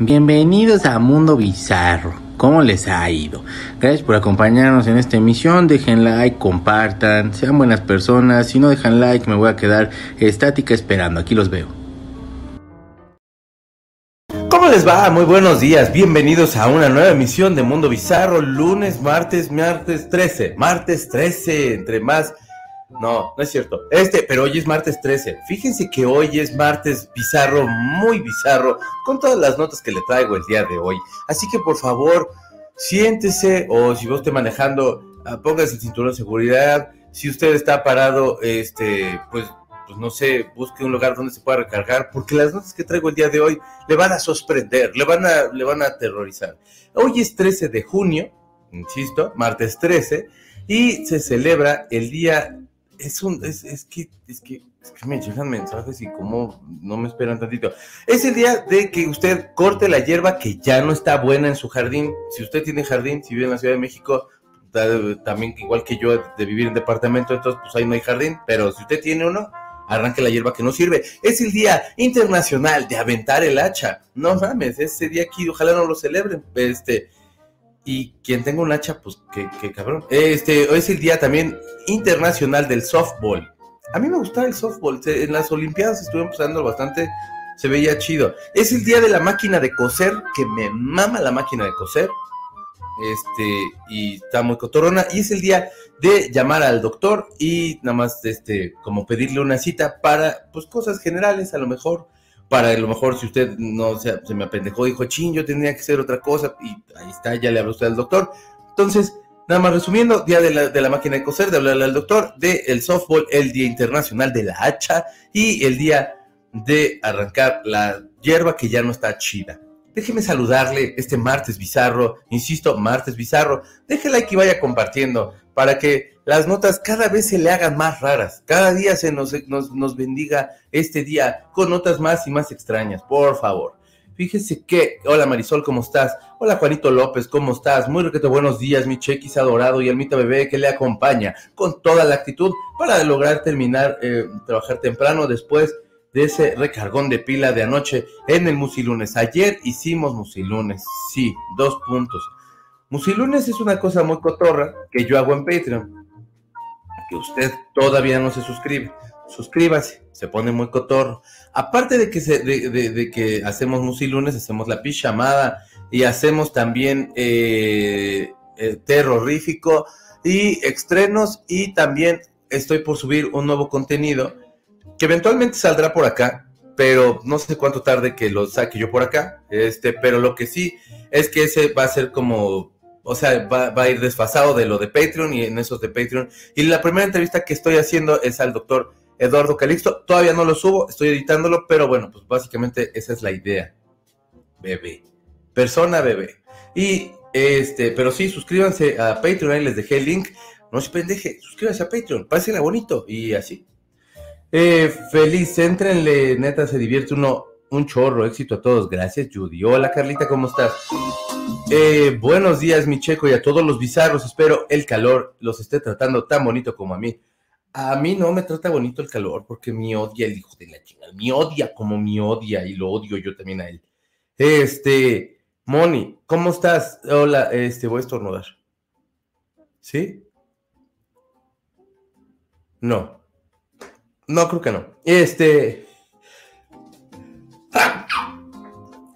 Bienvenidos a Mundo Bizarro. ¿Cómo les ha ido? Gracias por acompañarnos en esta emisión. Dejen like, compartan, sean buenas personas. Si no dejan like, me voy a quedar estática esperando. Aquí los veo. ¿Cómo les va? Muy buenos días. Bienvenidos a una nueva emisión de Mundo Bizarro. Lunes, martes, martes 13. Martes 13. Entre más no, no es cierto. Este, pero hoy es martes 13. Fíjense que hoy es martes bizarro, muy bizarro, con todas las notas que le traigo el día de hoy. Así que por favor, siéntese o si vos esté manejando, ah, póngase el cinturón de seguridad. Si usted está parado, este, pues, pues no sé, busque un lugar donde se pueda recargar, porque las notas que traigo el día de hoy le van a sorprender, le van a, le van a aterrorizar. Hoy es 13 de junio, insisto, martes 13, y se celebra el Día es un, es, es, que, es que, es que me llegan mensajes y como no me esperan tantito. Es el día de que usted corte la hierba que ya no está buena en su jardín. Si usted tiene jardín, si vive en la Ciudad de México, también igual que yo de vivir en departamento, entonces pues ahí no hay jardín, pero si usted tiene uno, arranque la hierba que no sirve. Es el Día Internacional de Aventar el Hacha. No mames, ese día aquí, ojalá no lo celebren. Este, y quien tenga un hacha, pues que, cabrón. Este es el día también internacional del softball. A mí me gustaba el softball. En las Olimpiadas estuve usando bastante. Se veía chido. Es el día de la máquina de coser, que me mama la máquina de coser. Este, y está muy cotorona. Y es el día de llamar al doctor y nada más, este, como pedirle una cita para, pues, cosas generales, a lo mejor para a lo mejor si usted no se, me apendejó, dijo, ching, yo tendría que hacer otra cosa, y ahí está, ya le habló usted al doctor. Entonces, nada más resumiendo, día de la, de la máquina de coser, de hablarle al doctor, de el softball, el día internacional de la hacha y el día de arrancar la hierba que ya no está chida. Déjeme saludarle este martes bizarro, insisto, martes bizarro. Déjela y vaya compartiendo para que las notas cada vez se le hagan más raras. Cada día se nos, nos, bendiga este día con notas más y más extrañas, por favor. Fíjese que, hola Marisol, ¿cómo estás? Hola Juanito López, ¿cómo estás? Muy requete buenos días, mi chequis adorado y Almita Bebé que le acompaña con toda la actitud para lograr terminar, eh, trabajar temprano después de ese recargón de pila de anoche en el Musilunes. Ayer hicimos Musilunes, sí, dos puntos. Musilunes es una cosa muy cotorra que yo hago en Patreon. Que usted todavía no se suscribe. Suscríbase, se pone muy cotorro. Aparte de que, se, de, que hacemos Musilunes, hacemos la pichamada y hacemos también eh, eh, terrorífico y estrenos y también estoy por subir un nuevo contenido que eventualmente saldrá por acá, pero no sé cuánto tarde que lo saque yo por acá. Este, pero lo que sí es que ese va a ser como, o sea, va, a ir desfasado de lo de Patreon y en esos de Patreon. Y la primera entrevista que estoy haciendo es al doctor Eduardo Calixto. Todavía no lo subo, estoy editándolo, pero bueno, pues básicamente esa es la idea. Bebé. Persona bebé. Y este, pero sí, suscríbanse a Patreon, ahí les dejé el link. No se pendeje, suscríbanse a Patreon, pásenla bonito y así. Eh, feliz, entrenle, neta, se divierte uno un chorro, éxito a todos. Gracias, Judy. Hola, Carlita, ¿cómo estás? Eh, buenos días, mi checo, y a todos los bizarros. Espero el calor los esté tratando tan bonito como a mí. A mí no me trata bonito el calor porque me odia el hijo de la chingada. Me odia como me odia y lo odio yo también a él. Este, Moni, ¿cómo estás? Hola, este, voy a estornudar. ¿Sí? No. No, creo que no. Este.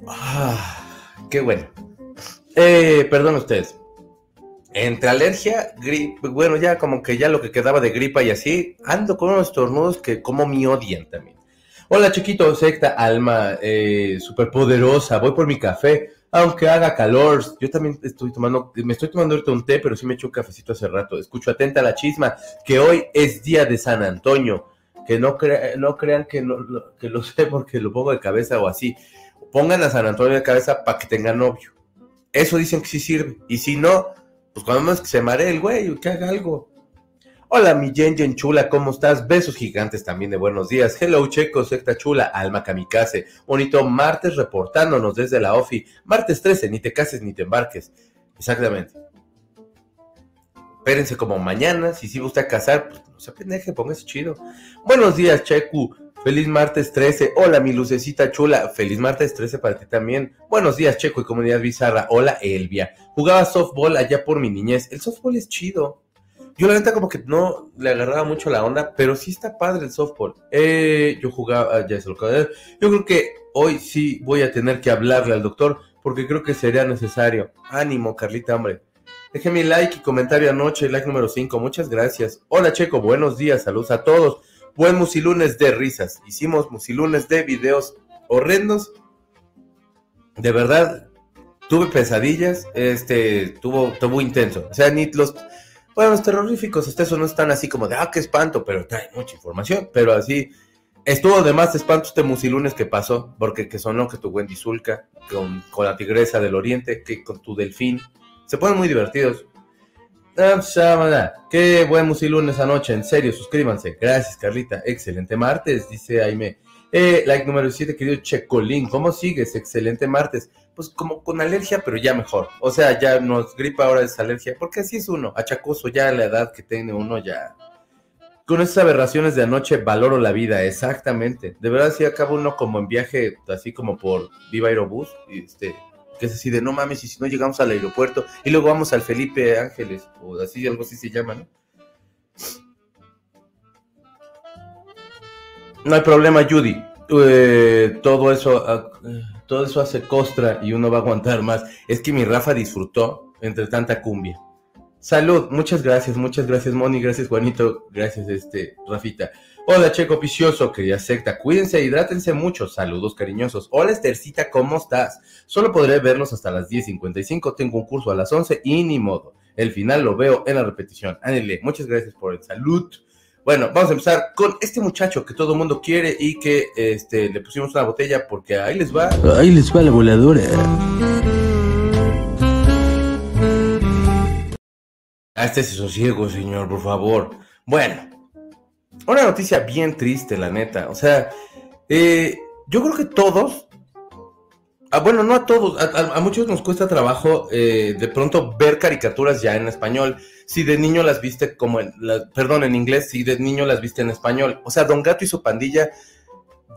Ah, qué bueno. Eh, perdón ustedes. Entre alergia, gripe, bueno, ya como que ya lo que quedaba de gripa y así, ando con unos tornudos que como me odian también. Hola chiquito, secta, alma eh, superpoderosa, voy por mi café, aunque haga calor. Yo también estoy tomando, me estoy tomando ahorita un té, pero sí me eché un cafecito hace rato. Escucho atenta la chisma, que hoy es día de San Antonio que no, no crean que, que lo sé porque lo pongo de cabeza o así. Pongan a San Antonio de cabeza para que tenga novio. Eso dicen que sí sirve. Y si no, pues cuando más que se maree el güey, que haga algo. Hola, mi Jen chula, ¿cómo estás? Besos gigantes también de buenos días. Hello, Checo, secta chula, alma kamikaze. Bonito martes reportándonos desde la OFI. Martes 13, ni te cases ni te embarques. Exactamente espérense como mañana. Si sí gusta casar, pues no se pendeje, póngase chido. Buenos días, Cheku. Feliz martes 13. Hola, mi lucecita chula. Feliz martes 13 para ti también. Buenos días, Checo y comunidad bizarra. Hola, Elvia. Jugaba softball allá por mi niñez. El softball es chido. Yo la neta como que no le agarraba mucho la onda, pero sí está padre el softball. Eh, yo jugaba, ah, ya se lo Yo creo que hoy sí voy a tener que hablarle al doctor porque creo que sería necesario. Ánimo, Carlita, hombre. Déjeme like y comentario anoche, like número 5. Muchas gracias. Hola, Checo. Buenos días. Saludos a todos. Buen musilunes de risas. Hicimos musilunes de videos horrendos. De verdad, tuve pesadillas. Este, tuvo, tuvo intenso. O sea, ni los, bueno, los terroríficos, hasta eso no están así como de, ah, qué espanto, pero trae mucha información. Pero así, estuvo de más espanto este musilunes que pasó, porque que sonó que tu Wendy Zulka, con, con la tigresa del oriente, que con tu delfín. Se ponen muy divertidos. Qué buen musilunes anoche, en serio, suscríbanse. Gracias, Carlita. Excelente martes, dice Aime. Eh, like número 7, querido Checolín. ¿Cómo sigues? Excelente martes. Pues como con alergia, pero ya mejor. O sea, ya nos gripa ahora esa alergia, porque así es uno, achacoso ya la edad que tiene uno ya. Con esas aberraciones de anoche valoro la vida, exactamente. De verdad, si acaba uno como en viaje, así como por Viva Aerobús, este, que es así de no mames, y si no llegamos al aeropuerto, y luego vamos al Felipe Ángeles, o así, algo así se llama, ¿no? No hay problema, Judy. Eh, todo eso, ah, todo eso hace costra y uno va a aguantar más. Es que mi Rafa disfrutó entre tanta cumbia. Salud, muchas gracias, muchas gracias, Moni, gracias, Juanito, gracias, este, Rafita. Hola, Checo Picioso, querida secta. Cuídense, hidrátense mucho. Saludos cariñosos. Hola, Estercita, ¿cómo estás? Solo podré verlos hasta las 10.55. Tengo un curso a las 11 y ni modo. El final lo veo en la repetición. Ánele, muchas gracias por el salud. Bueno, vamos a empezar con este muchacho que todo el mundo quiere y que este, le pusimos una botella porque ahí les va. Ahí les va la voladora. A este sosiego, señor, por favor. Bueno, una noticia bien triste, la neta. O sea, eh, yo creo que todos, ah, bueno, no a todos, a, muchos nos cuesta trabajo eh, de pronto ver caricaturas ya en español. Si de niño las viste como en, perdón, en inglés, si de niño las viste en español. O sea, Don Gato y su pandilla,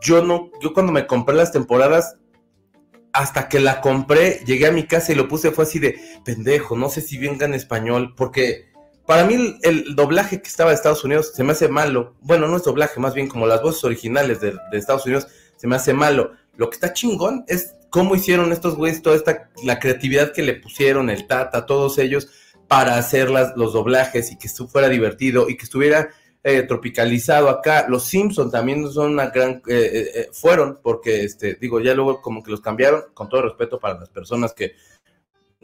yo no, yo cuando me compré las temporadas, hasta que la compré, llegué a mi casa y lo puse, fue así de pendejo, no sé si venga en español, porque para mí el, doblaje que estaba de Estados Unidos se me hace malo. Bueno, no es doblaje, más bien como las voces originales de, Estados Unidos se me hace malo. Lo que está chingón es cómo hicieron estos güeyes, toda esta, la creatividad que le pusieron, el Tata, todos ellos, para hacer las, los doblajes y que esto fuera divertido y que estuviera eh, tropicalizado acá. Los Simpson también son una gran, eh, eh, fueron, porque este, digo, ya luego como que los cambiaron, con todo respeto para las personas que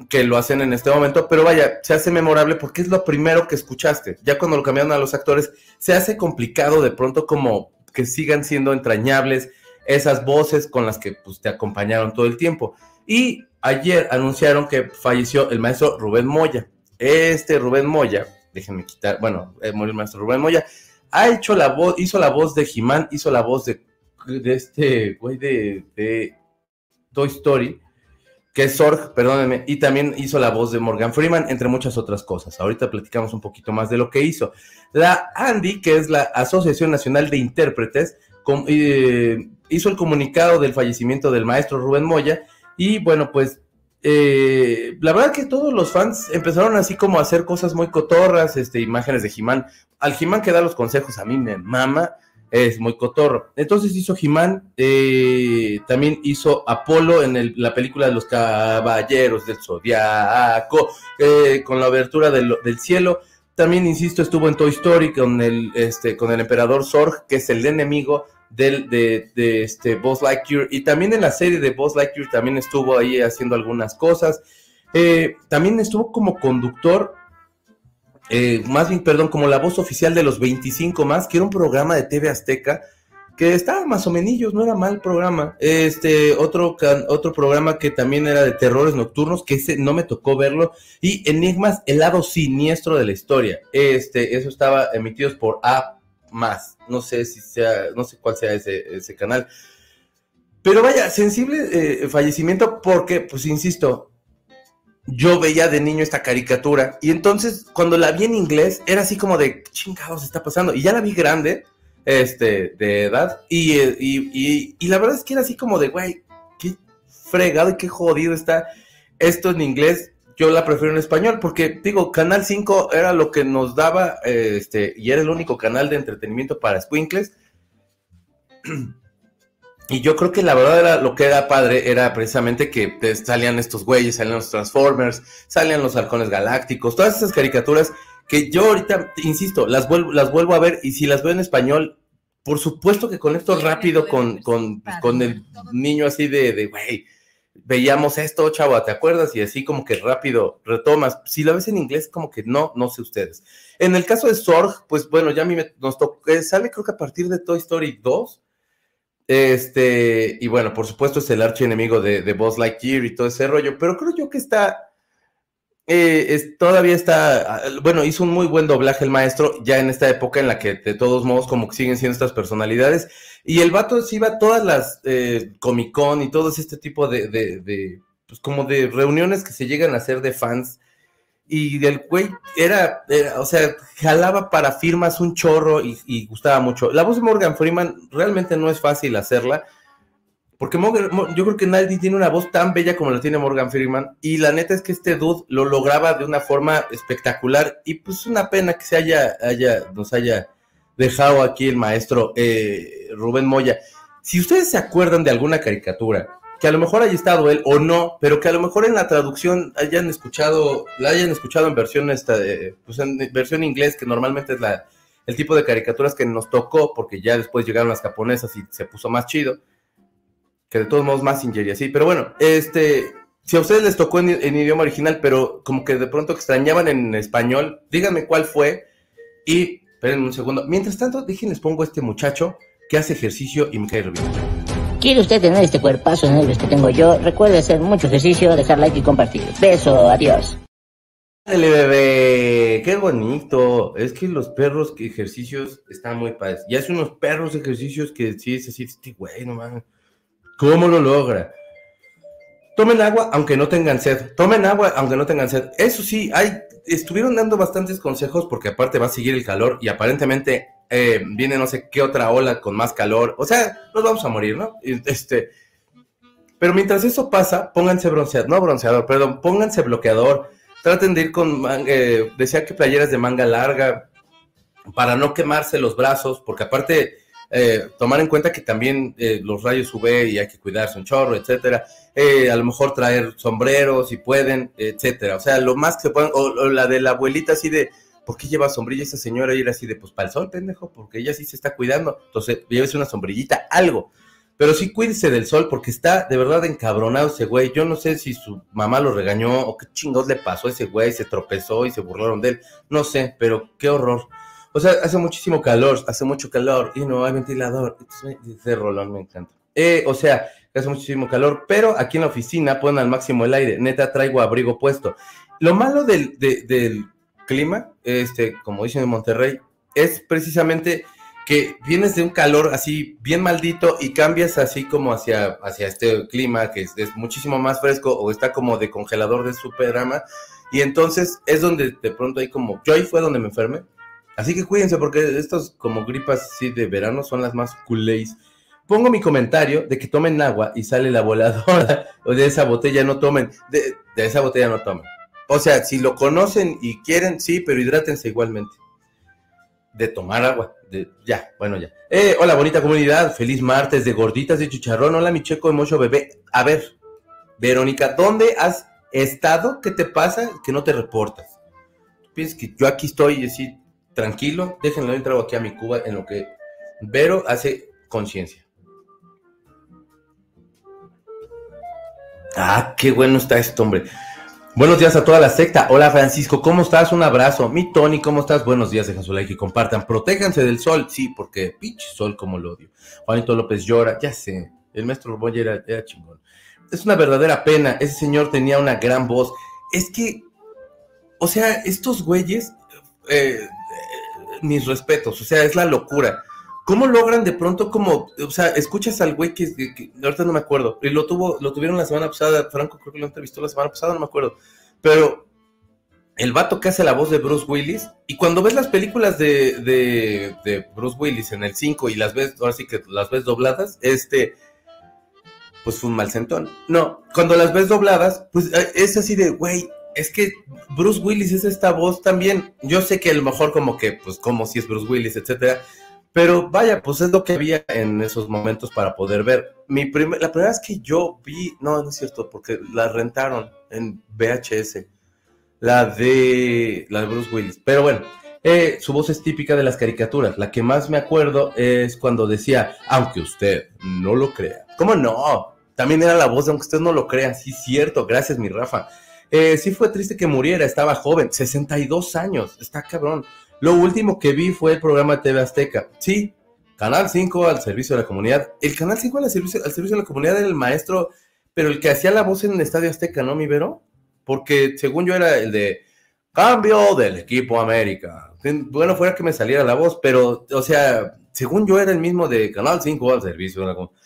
que lo hacen en este momento, pero vaya, se hace memorable porque es lo primero que escuchaste. Ya cuando lo cambiaron a los actores, se hace complicado de pronto como que sigan siendo entrañables esas voces con las que pues, te acompañaron todo el tiempo. Y ayer anunciaron que falleció el maestro Rubén Moya. Este Rubén Moya, déjenme quitar, bueno, el maestro Rubén Moya, ha hecho la voz, hizo la voz de Jimán, hizo la voz de, de este güey de, de Toy Story que es Sorg, perdónenme, y también hizo la voz de Morgan Freeman, entre muchas otras cosas. Ahorita platicamos un poquito más de lo que hizo. La ANDI, que es la Asociación Nacional de Intérpretes, eh, hizo el comunicado del fallecimiento del maestro Rubén Moya, y bueno, pues eh, la verdad que todos los fans empezaron así como a hacer cosas muy cotorras, este, imágenes de Jimán. Al Jimán que da los consejos a mí me mama es muy cotorro. Entonces hizo Jimán, eh, también hizo Apolo en la película de los Caballeros del Zodiaco, eh, con la abertura del, cielo. También, insisto, estuvo en Toy Story con el, este, con el emperador Zorg, que es el enemigo del, de, de este Buzz Lightyear. Y también en la serie de Buzz Lightyear también estuvo ahí haciendo algunas cosas. Eh, también estuvo como conductor eh, más bien, perdón, como la voz oficial de los 25 más, que era un programa de TV Azteca que estaba más o menos, no era mal programa. Este, otro, otro programa que también era de terrores nocturnos, que ese no me tocó verlo, y Enigmas, el lado siniestro de la historia. Este, eso estaba emitidos por A más, no sé si sea, no sé cuál sea ese, canal. Pero vaya, sensible eh, fallecimiento porque, pues insisto, yo veía de niño esta caricatura y entonces cuando la vi en inglés era así como de chingados está pasando y ya la vi grande, este, de edad. Y, y, y, la verdad es que era así como de, güey, qué fregado y qué jodido está esto en inglés. Yo la prefiero en español porque, digo, Canal 5 era lo que nos daba, este, y era el único canal de entretenimiento para Squinkles. Y yo creo que la verdad era lo que era padre era precisamente que salían estos güeyes, salían los Transformers, salían los halcones galácticos, todas esas caricaturas que yo ahorita, insisto, las vuelvo, las vuelvo a ver y si las veo en español, por supuesto que conecto rápido con, con, con el niño así de, de, güey, veíamos esto, chavo, ¿te acuerdas? Y así como que rápido retomas. Si la ves en inglés, como que no, no sé ustedes. En el caso de Sorg, pues bueno, ya a mí me, nos tocó, eh, sale creo que a partir de Toy Story 2, este, y bueno, por supuesto es el archienemigo de, de Buzz Lightyear y todo ese rollo, pero creo yo que está, eh, es, todavía está, ah, bueno, hizo un muy buen doblaje el maestro, ya en esta época en la que de todos modos como que siguen siendo estas personalidades, y el vato se iba a todas las eh, Comic Con y todo este tipo de, de, de, pues como de reuniones que se llegan a hacer de fans, y el güey era, o sea, jalaba para firmas un chorro y, gustaba mucho. La voz de Morgan Freeman realmente no es fácil hacerla, porque yo creo que nadie tiene una voz tan bella como la tiene Morgan Freeman, y la neta es que este dude lo lograba de una forma espectacular, y pues una pena que se haya, haya nos haya dejado aquí el maestro eh, Rubén Moya. Si ustedes se acuerdan de alguna caricatura que a lo mejor haya estado él o no, pero que a lo mejor en la traducción hayan escuchado, la hayan escuchado en versión esta de, pues en versión inglés, que normalmente es la, el tipo de caricaturas que nos tocó, porque ya después llegaron las japonesas y se puso más chido, que de todos modos más y así, pero bueno, este, si a ustedes les tocó en, en, idioma original, pero como que de pronto extrañaban en español, díganme cuál fue y espérenme un segundo. Mientras tanto, déjenles pongo a este muchacho que hace ejercicio y me cae bien. ¿Quiere usted tener este cuerpazo negro que tengo yo? Recuerde hacer mucho ejercicio, dejar like y compartir. Beso, adiós. Dale, bebé, qué bonito. Es que los perros que ejercicios están muy padres. Y hace unos perros ejercicios que sí es así, este güey, no mames. ¿Cómo lo logra? Tomen agua aunque no tengan sed. Tomen agua aunque no tengan sed. Eso sí, hay, estuvieron dando bastantes consejos porque aparte va a seguir el calor y aparentemente eh, viene no sé qué otra ola con más calor, o sea, nos vamos a morir, ¿no? Este, pero mientras eso pasa, pónganse bronceador, no bronceador, perdón, pónganse bloqueador, traten de ir con, eh, decía que playeras de manga larga, para no quemarse los brazos, porque aparte, eh, tomar en cuenta que también eh, los rayos UV y hay que cuidarse un chorro, etcétera, a lo mejor traer sombreros si pueden, etcétera, o sea, lo más que puedan, o la de la abuelita así de, ¿por qué lleva sombrilla esa señora? Y era así de, pues para el sol, pendejo, porque ella sí se está cuidando. Entonces, llévese una sombrillita, algo. Pero sí cuídese del sol porque está de verdad encabronado ese güey. Yo no sé si su mamá lo regañó o qué chingados le pasó a ese güey, se tropezó y se burlaron de él. No sé, pero qué horror. O sea, hace muchísimo calor, hace mucho calor y no hay ventilador. Ese rolón me encanta. Eh, o sea, hace muchísimo calor, pero aquí en la oficina ponen al máximo el aire. Neta, traigo abrigo puesto. Lo malo del, del clima, este, como dicen en Monterrey, es precisamente que vienes de un calor así bien maldito y cambias así como hacia, hacia este clima que es, muchísimo más fresco o está como de congelador de superama y entonces es donde de pronto hay como, yo ahí fue donde me enfermé, así que cuídense porque estos como gripas así de verano son las más culés. Pongo mi comentario de que tomen agua y sale la voladora o de esa botella no tomen, de, de esa botella no tomen. O sea, si lo conocen y quieren, sí, pero hidrátense igualmente. De tomar agua. De, ya, bueno, ya. Eh, hola, bonita comunidad. Feliz martes de gorditas de chicharrón. Hola, mi checo mocho bebé. A ver, Verónica, ¿dónde has estado? ¿Qué te pasa? Que no te reportas. ¿Tú piensas que yo aquí estoy así tranquilo? Déjenlo entrar aquí a mi cuba en lo que Vero hace conciencia. Ah, qué bueno está esto, hombre. Buenos días a toda la secta. Hola Francisco, ¿cómo estás? Un abrazo. Mi Tony, ¿cómo estás? Buenos días, dejen su like y compartan. Protéjanse del sol, sí, porque pinche sol como lo odio. Juanito López llora, ya sé. El maestro Boy era, chingón. Es una verdadera pena. Ese señor tenía una gran voz. Es que, o sea, estos güeyes, eh, eh, mis respetos, o sea, es la locura. ¿Cómo logran de pronto como, o sea, escuchas al güey que, ahorita no me acuerdo, y lo tuvo, lo tuvieron la semana pasada, Franco creo que lo entrevistó la semana pasada, no me acuerdo, pero el vato que hace la voz de Bruce Willis, y cuando ves las películas de, de, de Bruce Willis en el 5 y las ves, ahora sí que las ves dobladas, este, pues fue un mal sentón. No, cuando las ves dobladas, pues eh, es así de, güey, es que Bruce Willis es esta voz también. Yo sé que a lo mejor como que, pues como si es Bruce Willis, etcétera. Pero vaya, pues es lo que había en esos momentos para poder ver. Mi primer, la primera vez que yo vi, no, no es cierto, porque la rentaron en VHS. La de, la de Bruce Willis. Pero bueno, eh, su voz es típica de las caricaturas. La que más me acuerdo es cuando decía, aunque usted no lo crea. ¿Cómo no? También era la voz de aunque usted no lo crea. Sí, cierto. Gracias, mi Rafa. Eh, sí fue triste que muriera, estaba joven, 62 años, está cabrón. Lo último que vi fue el programa TV Azteca. Sí, Canal 5 al servicio de la comunidad. El Canal 5 al servicio, al servicio de la comunidad era el maestro, pero el que hacía la voz en el Estadio Azteca, ¿no, mi Vero? Porque según yo era el de cambio del equipo América. Bueno, fuera que me saliera la voz, pero, o sea, según yo era el mismo de Canal 5 al servicio de la comunidad.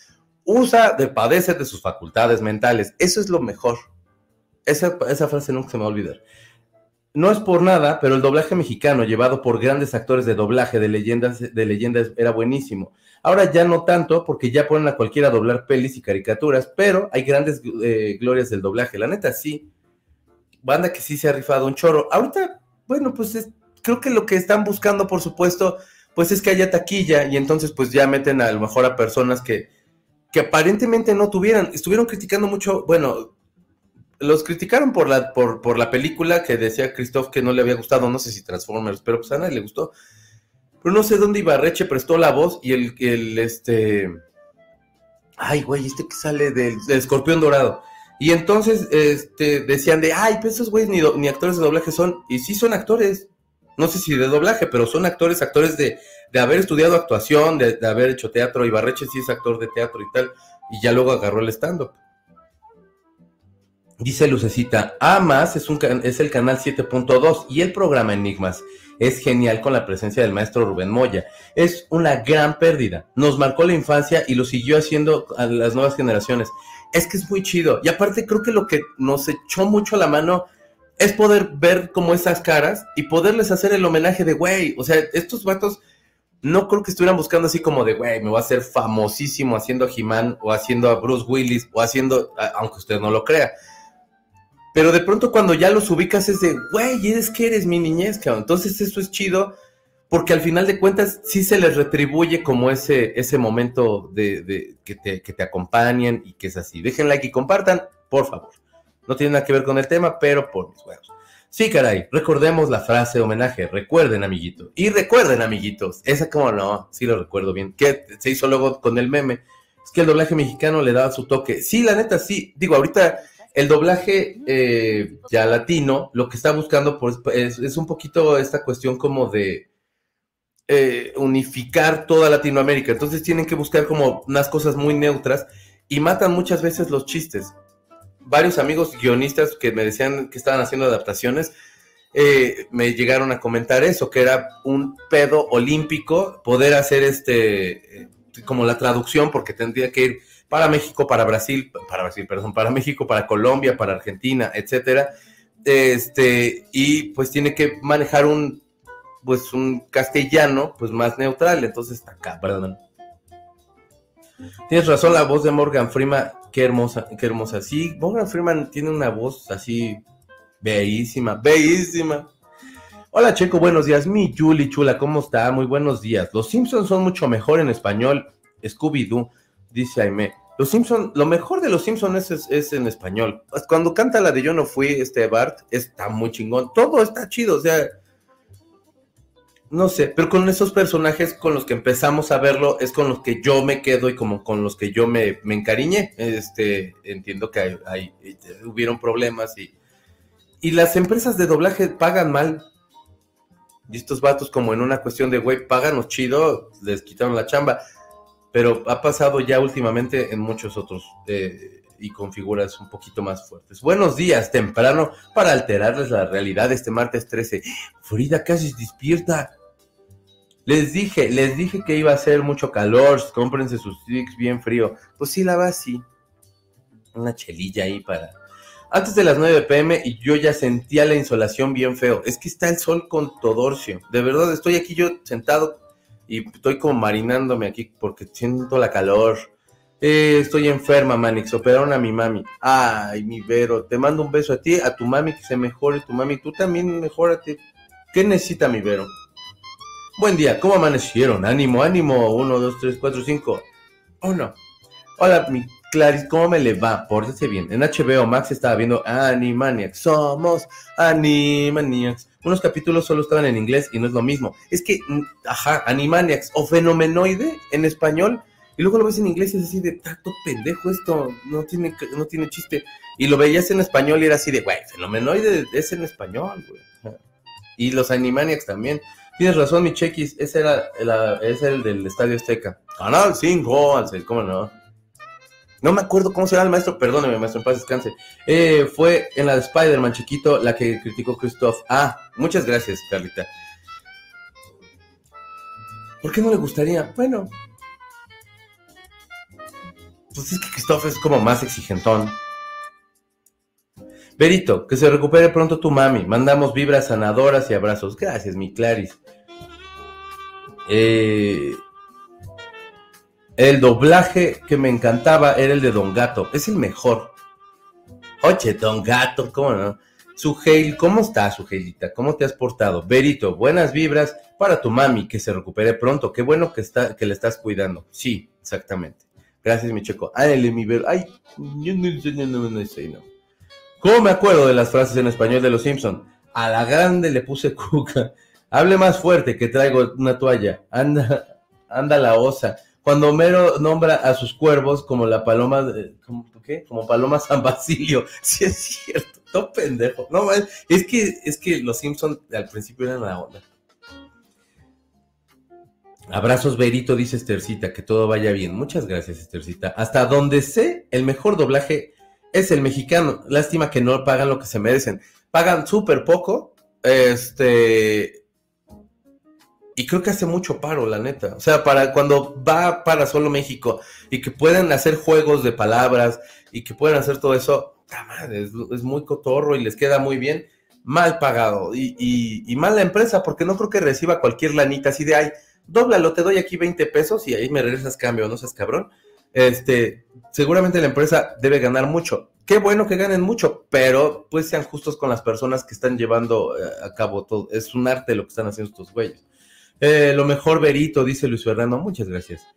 Usa de padecer de sus facultades mentales. Eso es lo mejor. Esa, esa frase nunca se me va a olvidar. No es por nada, pero el doblaje mexicano, llevado por grandes actores de doblaje de leyendas, de leyendas, era buenísimo. Ahora ya no tanto, porque ya ponen a cualquiera a doblar pelis y caricaturas, pero hay grandes eh, glorias del doblaje. La neta, sí. Banda que sí se ha rifado un chorro. Ahorita, bueno, pues creo que lo que están buscando, por supuesto, pues es que haya taquilla y entonces pues ya meten a lo mejor a personas que, que aparentemente no tuvieran. Estuvieron criticando mucho, bueno, los criticaron por la, por, por la película que decía Christoph que no le había gustado, no sé si Transformers, pero pues a nadie le gustó. Pero no sé dónde Ibarreche prestó la voz y el, el este. Ay, güey, este que sale del, escorpión dorado. Y entonces este, decían de, ay, pues esos güeyes ni, ni, actores de doblaje son. Y sí son actores. No sé si de doblaje, pero son actores, actores de, de haber estudiado actuación, de, de haber hecho teatro. Ibarreche sí es actor de teatro y tal. Y ya luego agarró el stand-up. Dice Lucecita, A más es, un, es el canal 7.2 y el programa Enigmas es genial con la presencia del maestro Rubén Moya. Es una gran pérdida. Nos marcó la infancia y lo siguió haciendo a las nuevas generaciones. Es que es muy chido. Y aparte creo que lo que nos echó mucho a la mano es poder ver como esas caras y poderles hacer el homenaje de, güey, o sea, estos vatos no creo que estuvieran buscando así como de, güey, me voy a hacer famosísimo haciendo a He-Man o haciendo a Bruce Willis o haciendo, aunque usted no lo crea pero de pronto cuando ya los ubicas es de, güey, eres que eres mi niñez. Entonces eso es chido porque al final de cuentas sí se les retribuye como ese, ese momento de, que, te, que te acompañen y que es así. Dejen like y compartan, por favor. No tiene nada que ver con el tema, pero por mis huevos. Sí, caray, recordemos la frase de homenaje. Recuerden, amiguito. Y recuerden, amiguitos. Esa como no, sí lo recuerdo bien. Que se hizo luego con el meme. Es que el doblaje mexicano le daba su toque. Sí, la neta, sí. Digo, ahorita el doblaje eh, ya latino, lo que está buscando pues, es, un poquito esta cuestión como de eh, unificar toda Latinoamérica. Entonces tienen que buscar como unas cosas muy neutras y matan muchas veces los chistes. Varios amigos guionistas que me decían que estaban haciendo adaptaciones, eh, me llegaron a comentar eso, que era un pedo olímpico poder hacer este, como la traducción, porque tendría que ir para México, para Brasil, para Brasil, perdón, para México, para Colombia, para Argentina, etcétera. Este, y pues tiene que manejar un pues un castellano pues más neutral, entonces está acá, perdón. Tienes razón, la voz de Morgan Freeman, qué hermosa, qué hermosa. Sí, Morgan Freeman tiene una voz así bellísima, bellísima. Hola Checo, buenos días. Mi Julie Chula, ¿cómo está? Muy buenos días. Los Simpsons son mucho mejor en español. Scooby-Doo, dice Aime. Los Simpson, lo mejor de los Simpsons es, en español. Cuando canta la de Yo no fui, este Bart, está muy chingón. Todo está chido, o sea. No sé, pero con esos personajes con los que empezamos a verlo, es con los que yo me quedo y como con los que yo me, me encariñé. Este, entiendo que hay, hubieron problemas y, y las empresas de doblaje pagan mal. Y estos vatos, como en una cuestión de, güey, páganos chido, les quitaron la chamba pero ha pasado ya últimamente en muchos otros eh, y con figuras un poquito más fuertes. Buenos días, temprano, para alterarles la realidad este martes 13. Frida casi despierta. Les dije, les dije que iba a hacer mucho calor, cómprense sus sticks bien frío. Pues sí, la va así. Una chelilla ahí para, antes de las 9 pm y yo ya sentía la insolación bien feo. Es que está el sol con todorcio. De verdad, estoy aquí yo sentado y estoy como marinándome aquí porque siento la calor. Eh, estoy enferma, Manix. Operaron a mi mami. Ay, mi Vero, te mando un beso a ti, a tu mami, que se mejore tu mami. Tú también mejórate. ¿Qué necesita mi Vero? Buen día, ¿cómo amanecieron? Ánimo, ánimo. Uno, dos, tres, cuatro, cinco. Uno. Hola, mi Clarice, ¿cómo me le va? Pórtese bien. En HBO Max estaba viendo Animaniacs. Somos Animaniacs. Unos capítulos solo estaban en inglés y no es lo mismo. Es que, mm, ajá, Animaniacs o Fenomenoide en español. Y luego lo ves en inglés y es así de, tato pendejo esto, no tiene, no tiene chiste. Y lo veías en español y era así de, güey, Fenomenoide es en español, güey. Y los Animaniacs también. Tienes razón, mi chequis, ese era, ese era el del Estadio Azteca. Canal 5, ¿cómo no? No me acuerdo cómo se llama el maestro, perdóneme, maestro, en paz descanse. Eh, fue en la de Spider-Man chiquito la que criticó Christoph. Ah, muchas gracias, Carlita. ¿Por qué no le gustaría? Bueno, pues es que Christoph es como más exigentón. Berito, que se recupere pronto tu mami. Mandamos vibras sanadoras y abrazos. Gracias, mi Claris. Eh, el doblaje que me encantaba era el de Don Gato. Es el mejor. Oye, Don Gato, ¿cómo no? Suheil, ¿cómo estás, Suheilita? ¿Cómo te has portado? Berito, buenas vibras para tu mami, que se recupere pronto. Qué bueno que, está, que le estás cuidando. Sí, exactamente. Gracias, mi checo. Ay, mi ver. Ay, no, no, no, no. ¿Cómo me acuerdo de las frases en español de los Simpson? A la grande le puse cuca. Hable más fuerte que traigo una toalla. Anda, anda la osa. Cuando Homero nombra a sus cuervos como la paloma, de, ¿cómo, ¿qué? Como paloma San Basilio. Sí es cierto, todo pendejo. No, es que, es que los Simpsons al principio eran la onda. Abrazos, Berito, dice Estercita, que todo vaya bien. Muchas gracias, Estercita. Hasta donde sé, el mejor doblaje es el mexicano. Lástima que no pagan lo que se merecen. Pagan súper poco. Este, y creo que hace mucho paro, la neta. O sea, para cuando va para solo México y que puedan hacer juegos de palabras y que puedan hacer todo eso, madre, es, muy cotorro y les queda muy bien. Mal pagado y, y, mal la empresa, porque no creo que reciba cualquier lanita así de, ay, dóblalo, te doy aquí 20 pesos y ahí me regresas cambio, no seas cabrón. Este, seguramente la empresa debe ganar mucho. Qué bueno que ganen mucho, pero pues sean justos con las personas que están llevando eh, a cabo todo. Es un arte lo que están haciendo estos güeyes. Eh, lo mejor verito, dice Luis Fernando. Muchas gracias.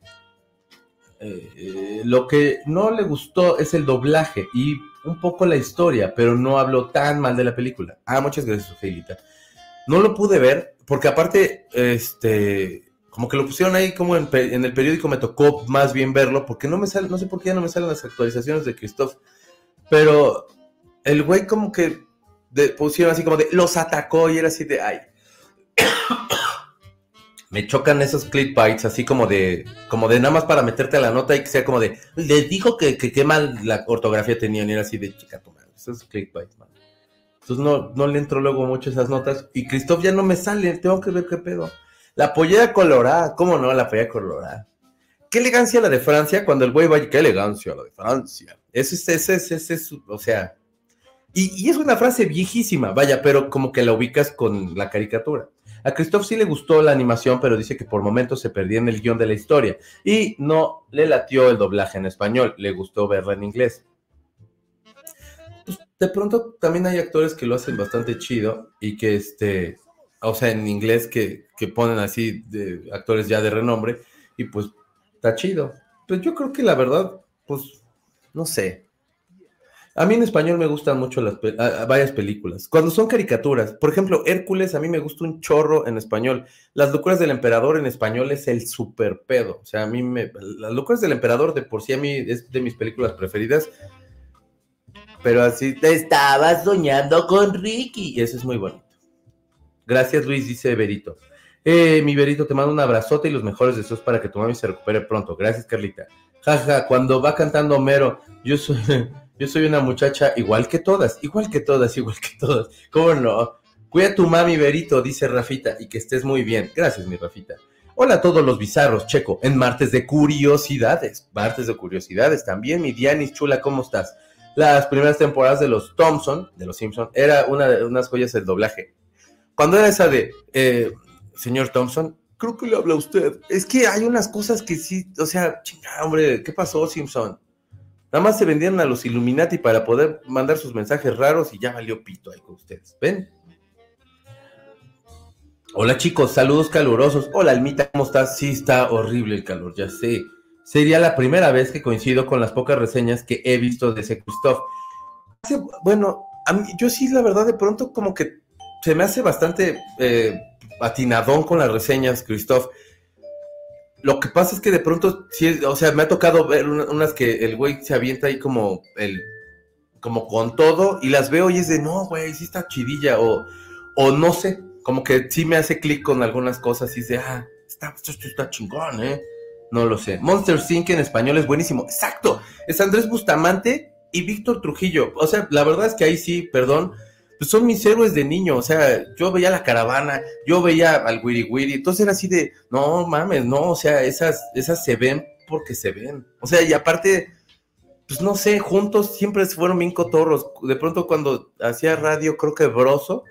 Eh, eh, lo que no le gustó es el doblaje y un poco la historia, pero no habló tan mal de la película. Ah, muchas gracias, Ofelita. No lo pude ver, porque aparte, este, como que lo pusieron ahí como en, el periódico, me tocó más bien verlo, porque no me sale, no sé por qué ya no me salen las actualizaciones de Christoph, pero el güey como que pusieron así como de, los atacó y era así de, ay me chocan esos clickbaits así como de, como de nada más para meterte a la nota y que sea como de, les dijo que, que qué mal la ortografía tenían y era así de chica tu madre, esos clickbaits, man. Entonces no, no le entro luego mucho esas notas y Christoph ya no me sale, tengo que ver qué pedo. La pollera colorada, ¿cómo no? La pollera colorada. Qué elegancia la de Francia cuando el güey va, qué elegancia la de Francia. Ese es, ese es, ese es, o sea, y, y es una frase viejísima, vaya, pero como que la ubicas con la caricatura. A Christoph sí le gustó la animación, pero dice que por momentos se perdía en el guion de la historia y no le latió el doblaje en español, le gustó verla en inglés. Pues, de pronto también hay actores que lo hacen bastante chido y que este, o sea, en inglés que, que ponen así de actores ya de renombre y pues está chido. Pues yo creo que la verdad, pues, no sé, a mí en español me gustan mucho las varias películas. Cuando son caricaturas, por ejemplo, Hércules, a mí me gusta un chorro en español. Las locuras del emperador en español es el super pedo. O sea, a mí me. Las locuras del emperador de por sí a mí es de mis películas preferidas. Pero así, te estaba soñando con Ricky. Y eso es muy bonito. Gracias, Luis, dice Berito. Eh, mi Berito, te mando un abrazote y los mejores deseos para que tu mami se recupere pronto. Gracias, Carlita. Jaja, cuando va cantando Homero, yo soy. Yo soy una muchacha igual que todas, igual que todas, igual que todas. ¿Cómo no? Cuida tu mami, Berito, dice Rafita, y que estés muy bien. Gracias, mi Rafita. Hola a todos los bizarros, Checo, en martes de curiosidades. Martes de curiosidades también, mi Dianis chula, ¿cómo estás? las primeras temporadas de los Thompson, de los Simpson, era una de unas joyas del doblaje. Cuando era esa de, eh, señor Thompson, creo que le habla usted. Es que hay unas cosas que sí, o sea, chingada, hombre, ¿qué pasó, Simpson? Nada más se vendían a los Illuminati para poder mandar sus mensajes raros y ya valió pito ahí con ustedes. ¿Ven? Hola chicos, saludos calurosos. Hola Almita, ¿cómo estás? Sí, está horrible el calor, ya sé. Sería la primera vez que coincido con las pocas reseñas que he visto de ese Christoph. Bueno, a mí, yo sí, la verdad, de pronto como que se me hace bastante eh, atinadón con las reseñas, Christoph. Lo que pasa es que de pronto, sí, o sea, me ha tocado ver unas que el güey se avienta ahí como el como con todo y las veo y es de no, güey, sí está chidilla o, o no sé, como que sí me hace clic con algunas cosas y dice, ah, está, esto está chingón, ¿eh? No lo sé. Monster Inc. en español es buenísimo. Exacto. Es Andrés Bustamante y Víctor Trujillo. O sea, la verdad es que ahí sí, perdón, pues son mis héroes de niño. O sea, yo veía la caravana, yo veía al Wiri Wiri. Entonces era así de, no mames, no, o sea, esas, esas se ven porque se ven. O sea, y aparte, pues no sé, juntos siempre fueron bien cotorros. De pronto cuando hacía radio, creo que Broso,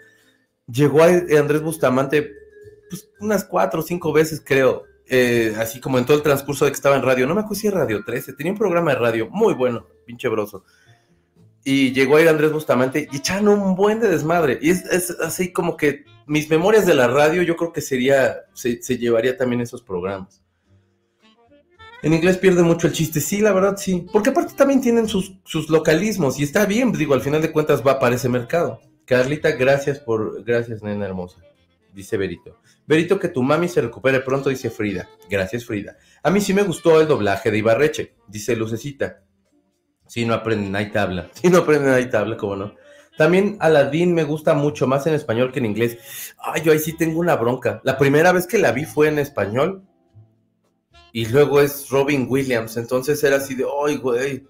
llegó a Andrés Bustamante pues, unas cuatro o cinco veces, creo, eh, así como en todo el transcurso de que estaba en radio. No me acuerdo si era Radio 13, tenía un programa de radio muy bueno, pinche broso. Y llegó a ir Andrés Bustamante y echaron un buen de desmadre. Y es, así como que mis memorias de la radio, yo creo que sería, se, llevaría también esos programas. En inglés pierde mucho el chiste, sí, la verdad sí. Porque aparte también tienen sus, sus localismos y está bien, digo, al final de cuentas va para ese mercado. Carlita, gracias por. Gracias, nena hermosa. Dice Berito. Berito, que tu mami se recupere pronto, dice Frida. Gracias, Frida. A mí sí me gustó el doblaje de Ibarreche, dice Lucecita. Si no aprenden, hay tabla. Si no aprenden, hay tabla, cómo no. También Aladdin me gusta mucho más en español que en inglés. Ay, yo ahí sí tengo una bronca. La primera vez que la vi fue en español. Y luego es Robin Williams. Entonces era así de, ay, güey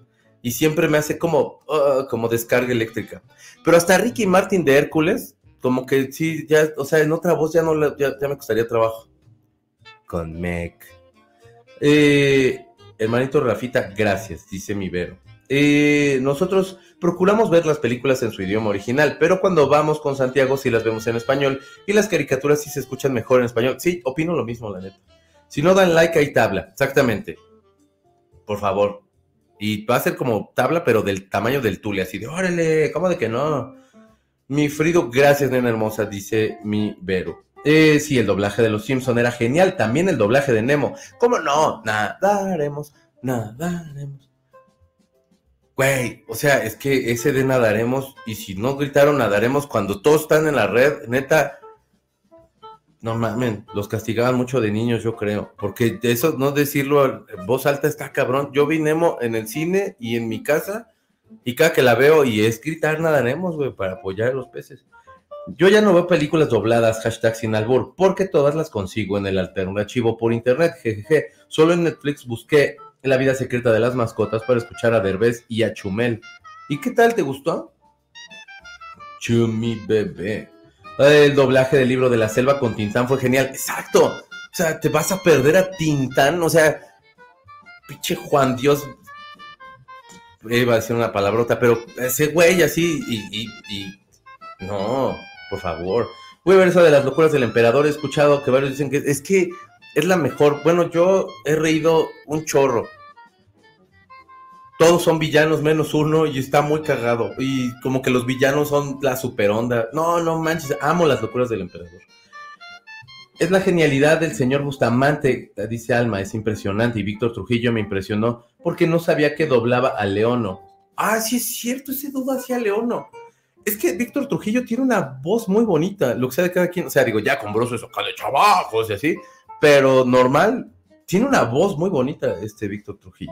y siempre me hace como, uh, como descarga eléctrica. Pero hasta Ricky Martin de Hércules, como que sí, ya, o sea, en otra voz ya no ya, me costaría trabajo. Con Meg. Eh, hermanito Rafita, gracias, dice mi Vero. Eh, nosotros procuramos ver las películas en su idioma original, pero cuando vamos con Santiago sí las vemos en español y las caricaturas sí se escuchan mejor en español. Sí, opino lo mismo, la neta. Si no dan like, hay tabla, exactamente. Por favor, y va a ser como tabla, pero del tamaño del tule, así de, órale, ¿cómo de que no? Mi Frido, gracias, nena hermosa, dice mi Vero. Eh, sí, el doblaje de Los Simpson era genial. También el doblaje de Nemo. ¿Cómo no? Nadaremos, nadaremos. Güey, o sea, es que ese de nadaremos, y si no gritaron nadaremos cuando todos están en la red, neta, no mames, los castigaban mucho de niños, yo creo. Porque eso, no decirlo en voz alta está cabrón. Yo vi en el cine y en mi casa, y cada que la veo, y es gritar nada Nemo, güey, para apoyar a los peces. Yo ya no veo películas dobladas, hashtag sin albur, porque todas las consigo en el alternativo por internet, jejeje. Solo en Netflix busqué La vida secreta de las mascotas para escuchar a Derbez y a Chumel. ¿Y qué tal? ¿Te gustó? Chumi bebé. El doblaje del libro de la selva con Tintán fue genial. Exacto. O sea, te vas a perder a Tintán. O sea, pinche Juan Dios. Iba a decir una palabrota, pero ese güey así y, y, No, por favor. Voy a ver eso de las locuras del emperador. He escuchado que varios dicen que es que es la mejor. Bueno, yo he reído un chorro todos son villanos menos uno y está muy cagado. Y como que los villanos son la super onda. No, no manches, amo las locuras del emperador. Es la genialidad del señor Bustamante, dice Alma, es impresionante. Y Víctor Trujillo me impresionó porque no sabía que doblaba a Leono. Ah, sí es cierto, ese duda hacia Leono. Es que Víctor Trujillo tiene una voz muy bonita, lo que sea de cada quien. O sea, digo, ya con broso eso, de chavajos y así. Pero normal, tiene una voz muy bonita este Víctor Trujillo.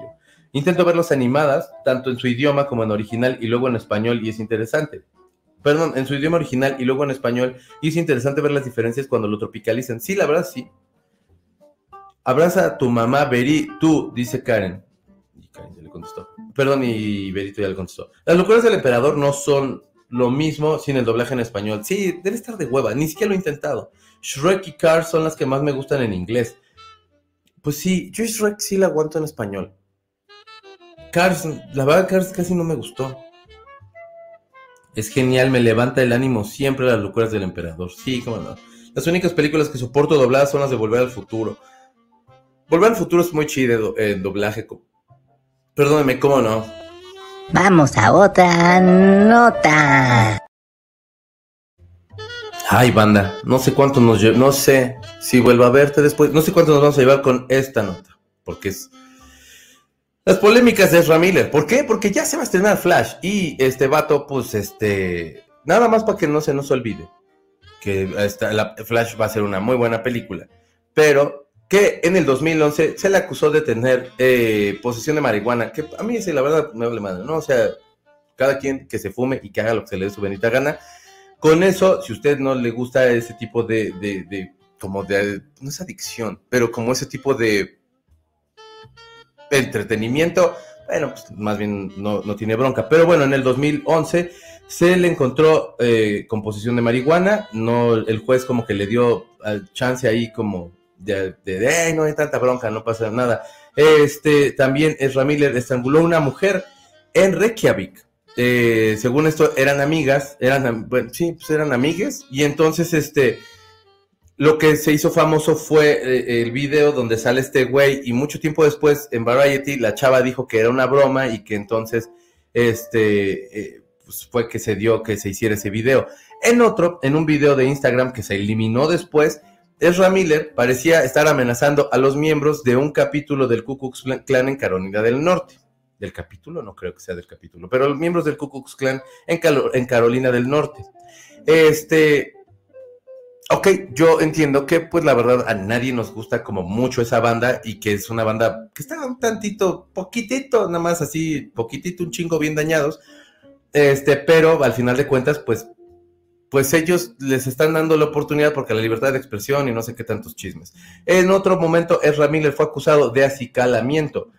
Intento verlos animadas, tanto en su idioma como en original y luego en español, y es interesante. Perdón, en su idioma original y luego en español, y es interesante ver las diferencias cuando lo tropicalizan. Sí, la verdad, sí. Abraza a tu mamá, Beri, tú, dice Karen. Y Karen ya le contestó. Perdón, y Berito ya le contestó. Las locuras del emperador no son lo mismo sin el doblaje en español. Sí, debe estar de hueva, ni siquiera lo he intentado. Shrek y Cars son las que más me gustan en inglés. Pues sí, yo Shrek sí la aguanto en español. Cars, la verdad Cars casi no me gustó. Es genial, me levanta el ánimo siempre las locuras del emperador. Sí, cómo no. Las únicas películas que soporto dobladas son las de Volver al Futuro. Volver al Futuro es muy chido en doblaje. Perdóneme, ¿cómo no? Vamos a otra nota. Ay, banda, no sé cuánto nos lleva, no sé si vuelvo a verte después, no sé cuánto nos vamos a llevar con esta nota, porque es las polémicas de Ezra Miller. ¿Por qué? Porque ya se va a estrenar Flash y este vato, pues, este, nada más para que no se nos olvide que esta, la Flash va a ser una muy buena película, pero que en el 2011 se le acusó de tener eh, posesión de marihuana, que a mí sí, la verdad me vale madre, ¿no? O sea, cada quien que se fume y que haga lo que se le dé su bendita gana, con eso, si usted no le gusta ese tipo de, de, como de, no es adicción, pero como ese tipo de entretenimiento, bueno, pues más bien no, tiene bronca. Pero bueno, en el 2011 se le encontró eh, con posesión de marihuana, no, el juez como que le dio chance ahí como de, de, no hay tanta bronca, no pasa nada. Este, también es Miller estranguló una mujer en Reykjavik. Eh, según esto, eran amigas, eran, bueno, sí, pues eran amigues, y entonces, este, lo que se hizo famoso fue eh, el video donde sale este güey, y mucho tiempo después, en Variety, la chava dijo que era una broma, y que entonces, este, eh, pues fue que se dio que se hiciera ese video. En otro, en un video de Instagram que se eliminó después, Ezra Miller parecía estar amenazando a los miembros de un capítulo del Ku Klux Klan en Carolina del Norte del capítulo, no creo que sea del capítulo, pero los miembros del Ku Klux Klan en, en Carolina del Norte. Este, ok, yo entiendo que pues la verdad a nadie nos gusta como mucho esa banda y que es una banda que está un tantito, poquitito, nada más así, poquitito, un chingo bien dañados, este, pero al final de cuentas pues pues ellos les están dando la oportunidad porque la libertad de expresión y no sé qué tantos chismes. En otro momento, Ezra Miller fue acusado de acicalamiento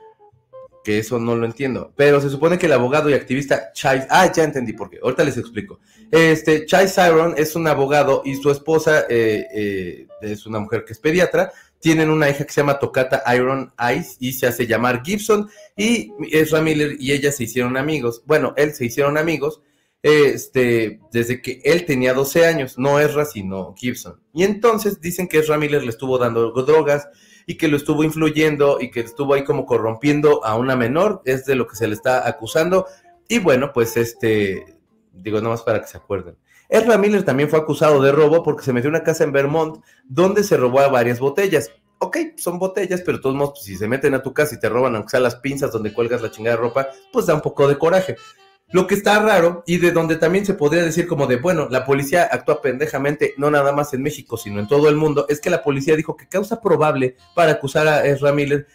que eso no lo entiendo. Pero se supone que el abogado y activista Chai, ah, ya entendí por qué, ahorita les explico. Este, Chai Siron es un abogado y su esposa eh, eh, es una mujer que es pediatra. Tienen una hija que se llama Tocata Iron Eyes y se hace llamar Gibson. Y Ezra Miller y ella se hicieron amigos. Bueno, él se hicieron amigos este, desde que él tenía 12 años, no Ezra, sino Gibson. Y entonces dicen que Ezra Miller le estuvo dando drogas y que lo estuvo influyendo y que estuvo ahí como corrompiendo a una menor, es de lo que se le está acusando. Y bueno, pues este, digo nada más para que se acuerden. Ezra Miller también fue acusado de robo porque se metió en una casa en Vermont donde se robó a varias botellas. Ok, son botellas, pero de todos modos, pues, si se meten a tu casa y te roban, aunque sea las pinzas donde cuelgas la chingada de ropa, pues da un poco de coraje. Lo que está raro y de donde también se podría decir como de, bueno, la policía actúa pendejamente, no nada más en México, sino en todo el mundo, es que la policía dijo que causa probable para acusar a Miller,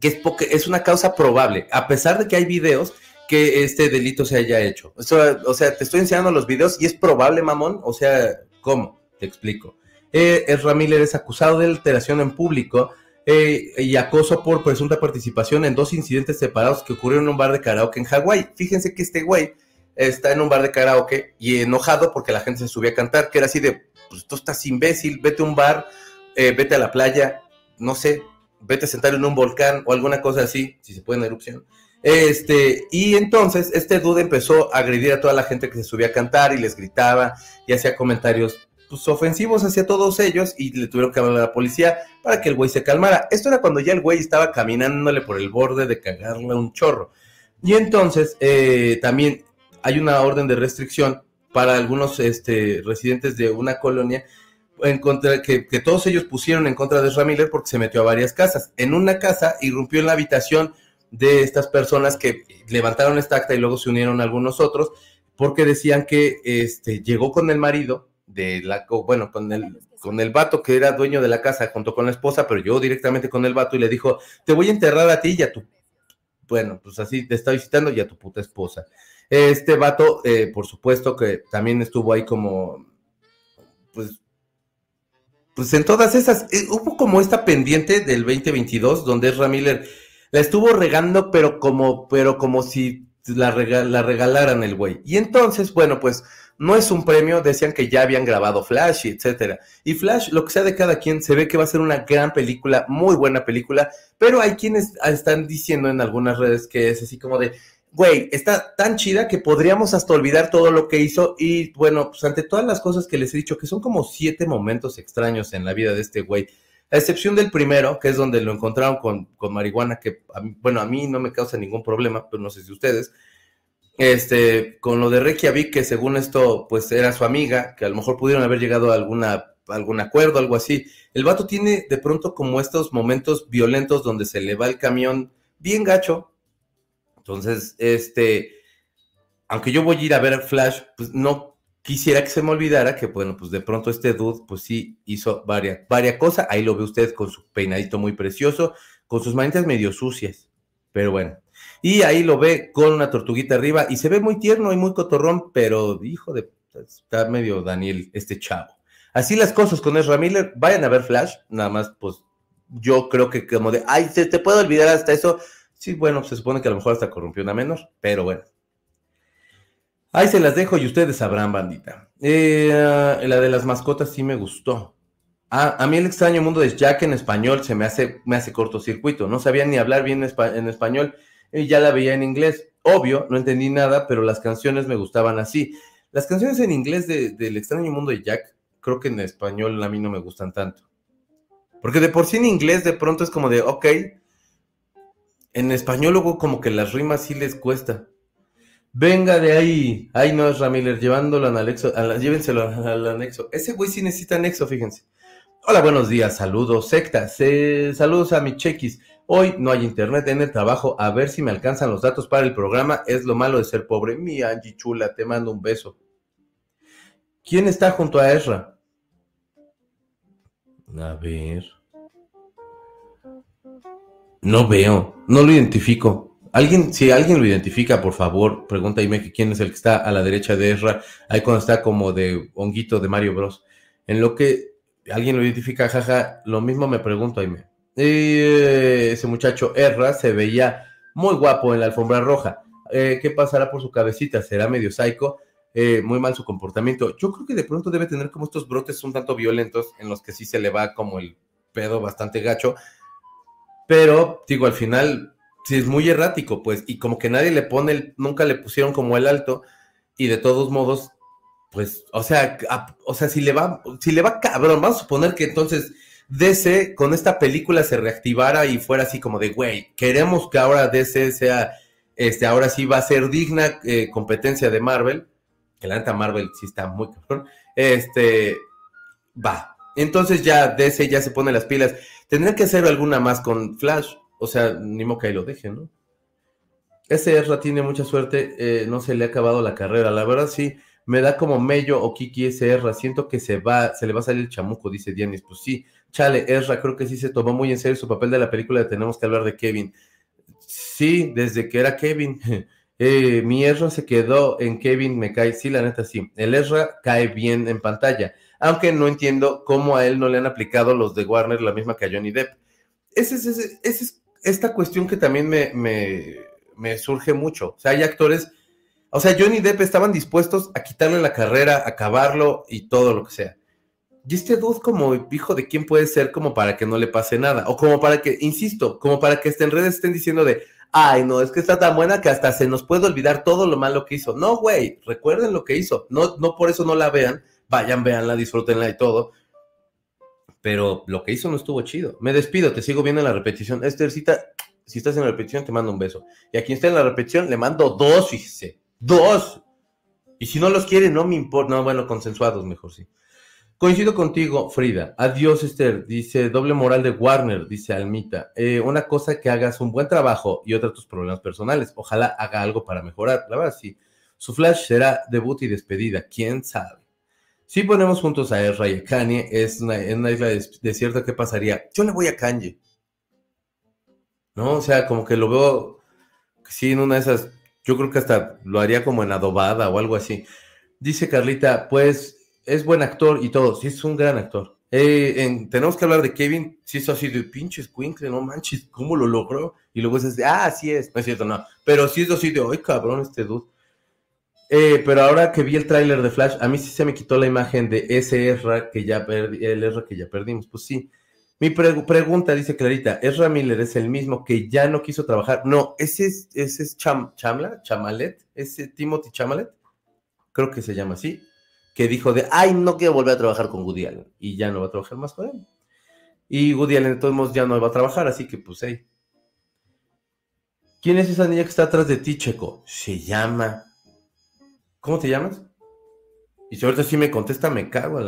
que es, porque es una causa probable, a pesar de que hay videos que este delito se haya hecho. o sea, te estoy enseñando los videos y es probable, mamón. O sea, ¿cómo? Te explico. Eh, Miller es acusado de alteración en público eh, y acoso por presunta participación en dos incidentes separados que ocurrieron en un bar de karaoke en Hawái. Fíjense que este güey está en un bar de karaoke y enojado porque la gente se subía a cantar, que era así de, pues tú estás imbécil, vete a un bar, eh, vete a la playa, no sé, vete a sentar en un volcán o alguna cosa así, si se puede en erupción. Este, y entonces este dude empezó a agredir a toda la gente que se subía a cantar y les gritaba y hacía comentarios pues, ofensivos hacia todos ellos y le tuvieron que hablar a la policía para que el güey se calmara. Esto era cuando ya el güey estaba caminándole por el borde de cagarle un chorro. Y entonces eh, también hay una orden de restricción para algunos este, residentes de una colonia en contra, que, todos ellos pusieron en contra de Ezra Miller porque se metió a varias casas. En una casa irrumpió en la habitación de estas personas que levantaron esta acta y luego se unieron algunos otros porque decían que este, llegó con el marido de la, bueno, con el, con el vato que era dueño de la casa junto con la esposa, pero yo directamente con el vato y le dijo, te voy a enterrar a ti y a tu, bueno, pues así te está visitando y a tu puta esposa. Este vato, eh, por supuesto que también estuvo ahí como, pues, pues en todas esas, eh, hubo como esta pendiente del 2022 donde Ezra Miller la estuvo regando, pero como, pero como si la, la regalaran el güey. Y entonces, bueno, pues no es un premio, decían que ya habían grabado Flash etcétera. Y Flash, lo que sea de cada quien, se ve que va a ser una gran película, muy buena película, pero hay quienes están diciendo en algunas redes que es así como de, güey, está tan chida que podríamos hasta olvidar todo lo que hizo y bueno, pues ante todas las cosas que les he dicho, que son como siete momentos extraños en la vida de este güey, a excepción del primero, que es donde lo encontraron con, con marihuana, que bueno, a mí no me causa ningún problema, pero no sé si ustedes, este, con lo de Reykjavik, que según esto, pues era su amiga, que a lo mejor pudieron haber llegado a alguna, algún acuerdo, algo así. El vato tiene de pronto como estos momentos violentos donde se le va el camión bien gacho, entonces, este, aunque yo voy a ir a ver Flash, pues no quisiera que se me olvidara que, bueno, pues de pronto este dude, pues sí hizo varias, varias cosas. Ahí lo ve usted con su peinadito muy precioso, con sus manitas medio sucias, pero bueno. Y ahí lo ve con una tortuguita arriba y se ve muy tierno y muy cotorrón, pero hijo de, está medio Daniel, este chavo. Así las cosas con Ezra Miller, vayan a ver Flash, nada más, pues yo creo que como de, ay, se te puede olvidar hasta eso, Sí, bueno, se supone que a lo mejor hasta corrompió una menor, pero bueno. Ahí se las dejo y ustedes sabrán, bandita. Eh, la de las mascotas sí me gustó. Ah, a mí el extraño mundo de Jack en español se me hace, me hace cortocircuito. No sabía ni hablar bien en español y ya la veía en inglés. Obvio, no entendí nada, pero las canciones me gustaban así. Las canciones en inglés del extraño mundo de Jack, creo que en español a mí no me gustan tanto. Porque de por sí en inglés de pronto es como de, ok, en español luego como que las rimas sí les cuesta. Venga de ahí. Ay, no es Ramiller, llevándolo al anexo. llévenselo al anexo. Ese güey sí necesita anexo, fíjense. Hola, buenos días, saludos, secta. saludos a mi chequis. Hoy no hay internet en el trabajo. A ver si me alcanzan los datos para el programa. Es lo malo de ser pobre. Mi Angie chula, te mando un beso. ¿Quién está junto a Ezra? A ver. No veo, no lo identifico. Alguien, si alguien lo identifica, por favor, pregunta que quién es el que está a la derecha de Ezra, ahí cuando está como de honguito de Mario Bros. En lo que alguien lo identifica, jaja, lo mismo me pregunto, Aime. Eh, ese muchacho Ezra se veía muy guapo en la alfombra roja. Eh, ¿Qué pasará por su cabecita? ¿Será medio psycho? Eh, muy mal su comportamiento. Yo creo que de pronto debe tener como estos brotes un tanto violentos en los que sí se le va como el pedo bastante gacho pero, digo, al final, sí es muy errático, pues, y como que nadie le pone, el, nunca le pusieron como el alto, y de todos modos, pues, o sea, o sea, si le va, si le va cabrón, vamos a suponer que entonces DC con esta película se reactivara y fuera así como de, güey, queremos que ahora DC sea, este, ahora sí va a ser digna eh, competencia de Marvel, que la neta Marvel sí está muy cabrón, este, va. Entonces ya DC ya se pone las pilas Tendría que hacer alguna más con Flash. O sea, ni que ahí lo deje, ¿no? Ese Ezra tiene mucha suerte, eh, no se le ha acabado la carrera. La verdad sí, me da como Mello o Kiki Ezra. Siento que se va, se le va a salir el chamuco, dice Dianis. Pues sí, chale, Ezra creo que sí se tomó muy en serio su papel de la película de Tenemos que hablar de Kevin. Sí, desde que era Kevin. Eh, mi Ezra se quedó en Kevin, me cae. Sí, la neta sí. El Ezra cae bien en pantalla aunque no entiendo cómo a él no le han aplicado los de Warner la misma que a Johnny Depp. Esa es, es, esta cuestión que también me, me, surge mucho. O sea, hay actores, o sea, Johnny Depp estaban dispuestos a quitarle la carrera, acabarlo y todo lo que sea. Y este dude como hijo de quién puede ser como para que no le pase nada. O como para que, insisto, como para que en redes estén diciendo de, ay, no, es que está tan buena que hasta se nos puede olvidar todo lo malo que hizo. No, güey, recuerden lo que hizo. No, no por eso no la vean, vayan, véanla, disfrútenla y todo. Pero lo que hizo no estuvo chido. Me despido, te sigo viendo en la repetición. Esthercita, si estás en la repetición, te mando un beso. Y a quien esté en la repetición, le mando dos, fíjese. Dos. Y si no los quiere, no me importa. No, bueno, consensuados mejor, sí. Coincido contigo, Frida. Adiós, Esther. Dice doble moral de Warner, dice Almita. Eh, una cosa que hagas un buen trabajo y otra tus problemas personales. Ojalá haga algo para mejorar. La verdad, sí. Su flash será debut y despedida. ¿Quién sabe? Si ponemos juntos a Ezra y a Kanye, es una, en una isla desierta, ¿qué pasaría? Yo le voy a Kanye. ¿No? O sea, como que lo veo, sí, en una de esas, yo creo que hasta lo haría como en adobada o algo así. Dice Carlita, pues es buen actor y todo, sí es un gran actor. Eh, tenemos que hablar de Kevin, si es así de pinches Quinkle, no manches, ¿cómo lo logró? Y luego es de, ah, sí es, no es cierto, no. Pero sí es así de, ay, cabrón, este dude. Eh, pero ahora que vi el tráiler de Flash, a mí sí se me quitó la imagen de ese Ezra que ya perdí, el Ezra que ya perdimos. Pues sí, Mi pregunta, dice Clarita, ¿es Ramírez es el mismo que ya no quiso trabajar? No, ese es, ese es Chamla, Chamalet, ese Timothy Chamalet, creo que se llama así, que dijo de, ay, no quiero volver a trabajar con Woody Allen, y ya no va a trabajar más con él. Y Woody Allen de todos modos ya no va a trabajar, así que pues hey. ¿Quién es esa niña que está atrás de ti, Checo? Se llama... ¿Cómo te llamas? Y si ahorita sí me contesta, me cago.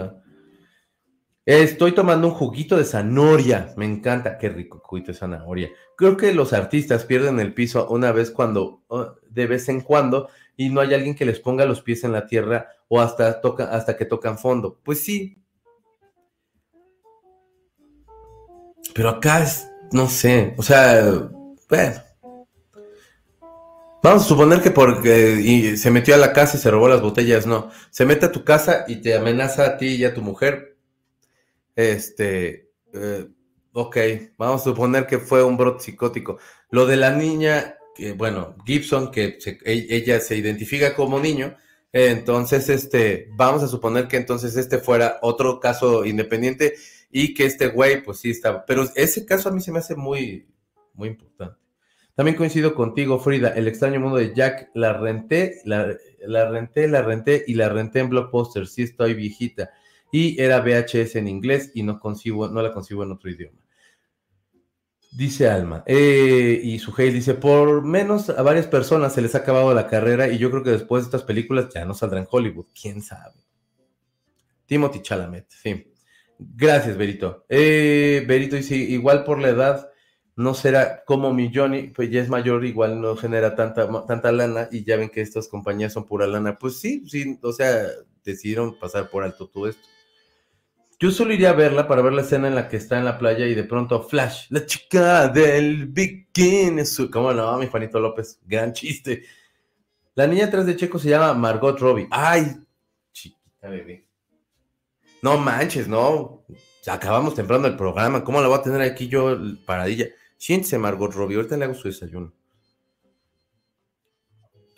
Estoy tomando un juguito de zanahoria. Me encanta. Qué rico juguito de zanahoria. Creo que los artistas pierden el piso una vez cuando, de vez en cuando, y no hay alguien que les ponga los pies en la tierra o hasta, toca, hasta que tocan fondo. Pues sí. Pero acá es, no sé, o sea, bueno. Vamos a suponer que porque se metió a la casa y se robó las botellas, no. Se mete a tu casa y te amenaza a ti y a tu mujer este, eh, ok, vamos a suponer que fue un brote psicótico. Lo de la niña, que, bueno, Gibson, que e, ella se identifica como niño, entonces, este, vamos a suponer que entonces este fuera otro caso independiente y que este güey, pues sí estaba. Pero ese caso a mí se me hace muy, muy importante. También coincido contigo, Frida, el extraño mundo de Jack, la renté, la, la renté, la renté y la renté en Blockbuster, sí estoy viejita y era VHS en inglés y no, consigo, no la consigo en otro idioma. Dice Alma. Eh, y Suheil dice, por menos a varias personas se les ha acabado la carrera y yo creo que después de estas películas ya no saldrán en Hollywood. ¿Quién sabe? Timothy Chalamet, sí. Gracias, Berito. Eh, Berito dice, igual por la edad no será como mi Johnny, pues ya es mayor, igual no genera tanta, tanta lana y ya ven que estas compañías son pura lana. Pues sí, sí, o sea, decidieron pasar por alto todo esto. Yo solo iría a verla para ver la escena en la que está en la playa y de pronto Flash, la chica del bikini. ¿Cómo no, mi Juanito López? Gran chiste. La niña atrás de Checo se llama Margot Robbie. ¡Ay! Chiquita bebé. No manches, no. Acabamos temprano el programa. ¿Cómo la voy a tener aquí yo paradilla? Siéntese, Margot Robbie. Ahorita le hago su desayuno.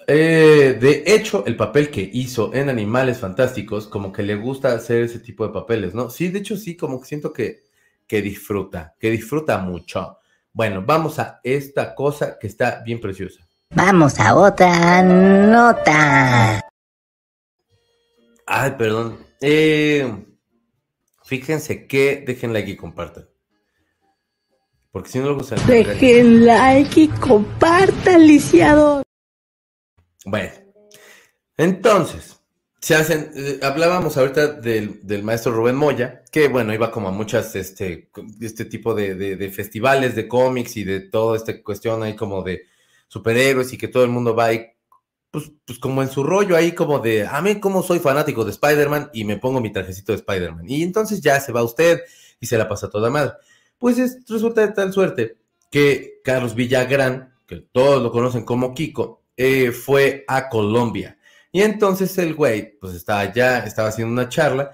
Eh, de hecho, el papel que hizo en Animales Fantásticos, como que le gusta hacer ese tipo de papeles, ¿no? Sí, de hecho sí, como que siento que, que disfruta, que disfruta mucho. Bueno, vamos a esta cosa que está bien preciosa. Vamos a otra nota. Ay, perdón. Eh, fíjense que dejen like y compartan. Porque si no luego se... Dejen like y compartan, lisiado. Bueno, entonces, se hacen, eh, hablábamos ahorita del, maestro Rubén Moya, que bueno, iba como a muchas, este, este tipo de, festivales de cómics y de toda esta cuestión ahí como de superhéroes y que todo el mundo va ahí, pues, pues como en su rollo ahí como de, a mí como soy fanático de Spider-Man y me pongo mi trajecito de Spider-Man. Y entonces ya se va usted y se la pasa toda madre. Pues resulta de tal suerte que Carlos Villagrán, que todos lo conocen como Kiko, eh, fue a Colombia. Y entonces el güey, pues estaba allá, estaba haciendo una charla,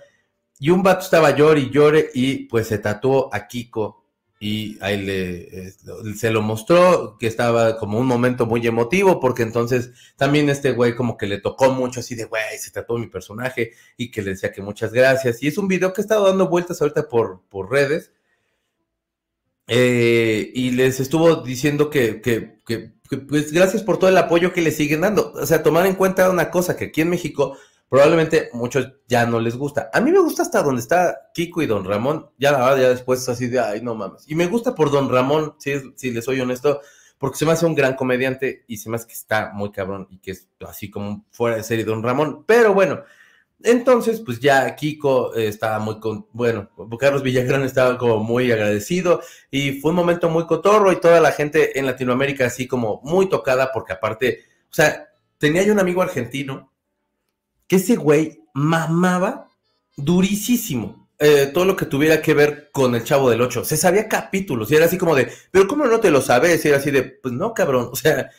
y un vato estaba llore y llore, y pues se tatuó a Kiko, y ahí le, se lo mostró, que estaba como un momento muy emotivo, porque entonces también este güey como que le tocó mucho, así de, güey, se tatuó mi personaje, y que le decía que muchas gracias, y es un video que ha estado dando vueltas ahorita por, por redes, eh, y les estuvo diciendo que, que pues gracias por todo el apoyo que le siguen dando. O sea, tomar en cuenta una cosa que aquí en México probablemente muchos ya no les gusta. A mí me gusta hasta donde está Kiko y Don Ramón. Ya la verdad, ya después así de, ay, no mames. Y me gusta por Don Ramón, si, si les soy honesto, porque se me hace un gran comediante y se me hace que está muy cabrón y que es así como fuera de serie Don Ramón. Pero bueno, entonces, pues ya Kiko eh, estaba muy, con, bueno, Carlos Villagrán estaba como muy agradecido y fue un momento muy cotorro y toda la gente en Latinoamérica así como muy tocada porque aparte, o sea, tenía yo un amigo argentino que ese güey mamaba durísimo eh, todo lo que tuviera que ver con el Chavo del Ocho. Se sabía capítulos y era así como de, pero ¿cómo no te lo sabes? Y era así de, pues no, cabrón, o sea,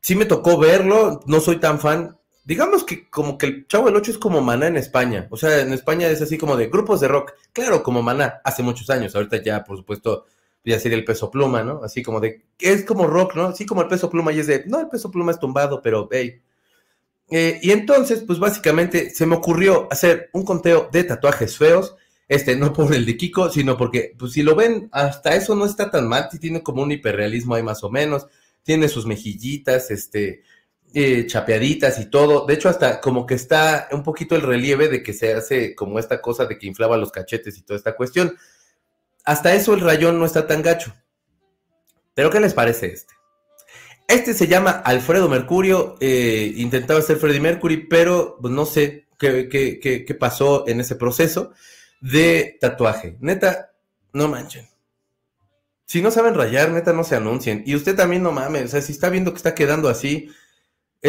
sí me tocó verlo, no soy tan fan, digamos que como que el Chavo del Ocho es como Maná en España. O sea, en España es así como de grupos de rock. Claro, como Maná, hace muchos años. Ahorita ya, por supuesto, ya sería el peso pluma, ¿no? Así como de, es como rock, ¿no? Así como el peso pluma y es de, no, el peso pluma es tumbado, pero, hey. Eh, y entonces, pues básicamente se me ocurrió hacer un conteo de tatuajes feos Este, no por el de Kiko, sino porque, pues si lo ven, hasta eso no está tan mal, tiene como un hiperrealismo ahí más o menos, tiene sus mejillitas, este, eh, chapeaditas y todo. De hecho, hasta como que está un poquito el relieve de que se hace como esta cosa de que inflaba los cachetes y toda esta cuestión. Hasta eso el rayón no está tan gacho. Pero ¿qué les parece este? Este se llama Alfredo Mercurio, eh, intentaba ser Freddie Mercury, pero pues, no sé qué, qué, qué, qué pasó en ese proceso de tatuaje. Neta, no manchen. Si no saben rayar, neta, no se anuncien. Y usted también no mames, o sea, si está viendo que está quedando así,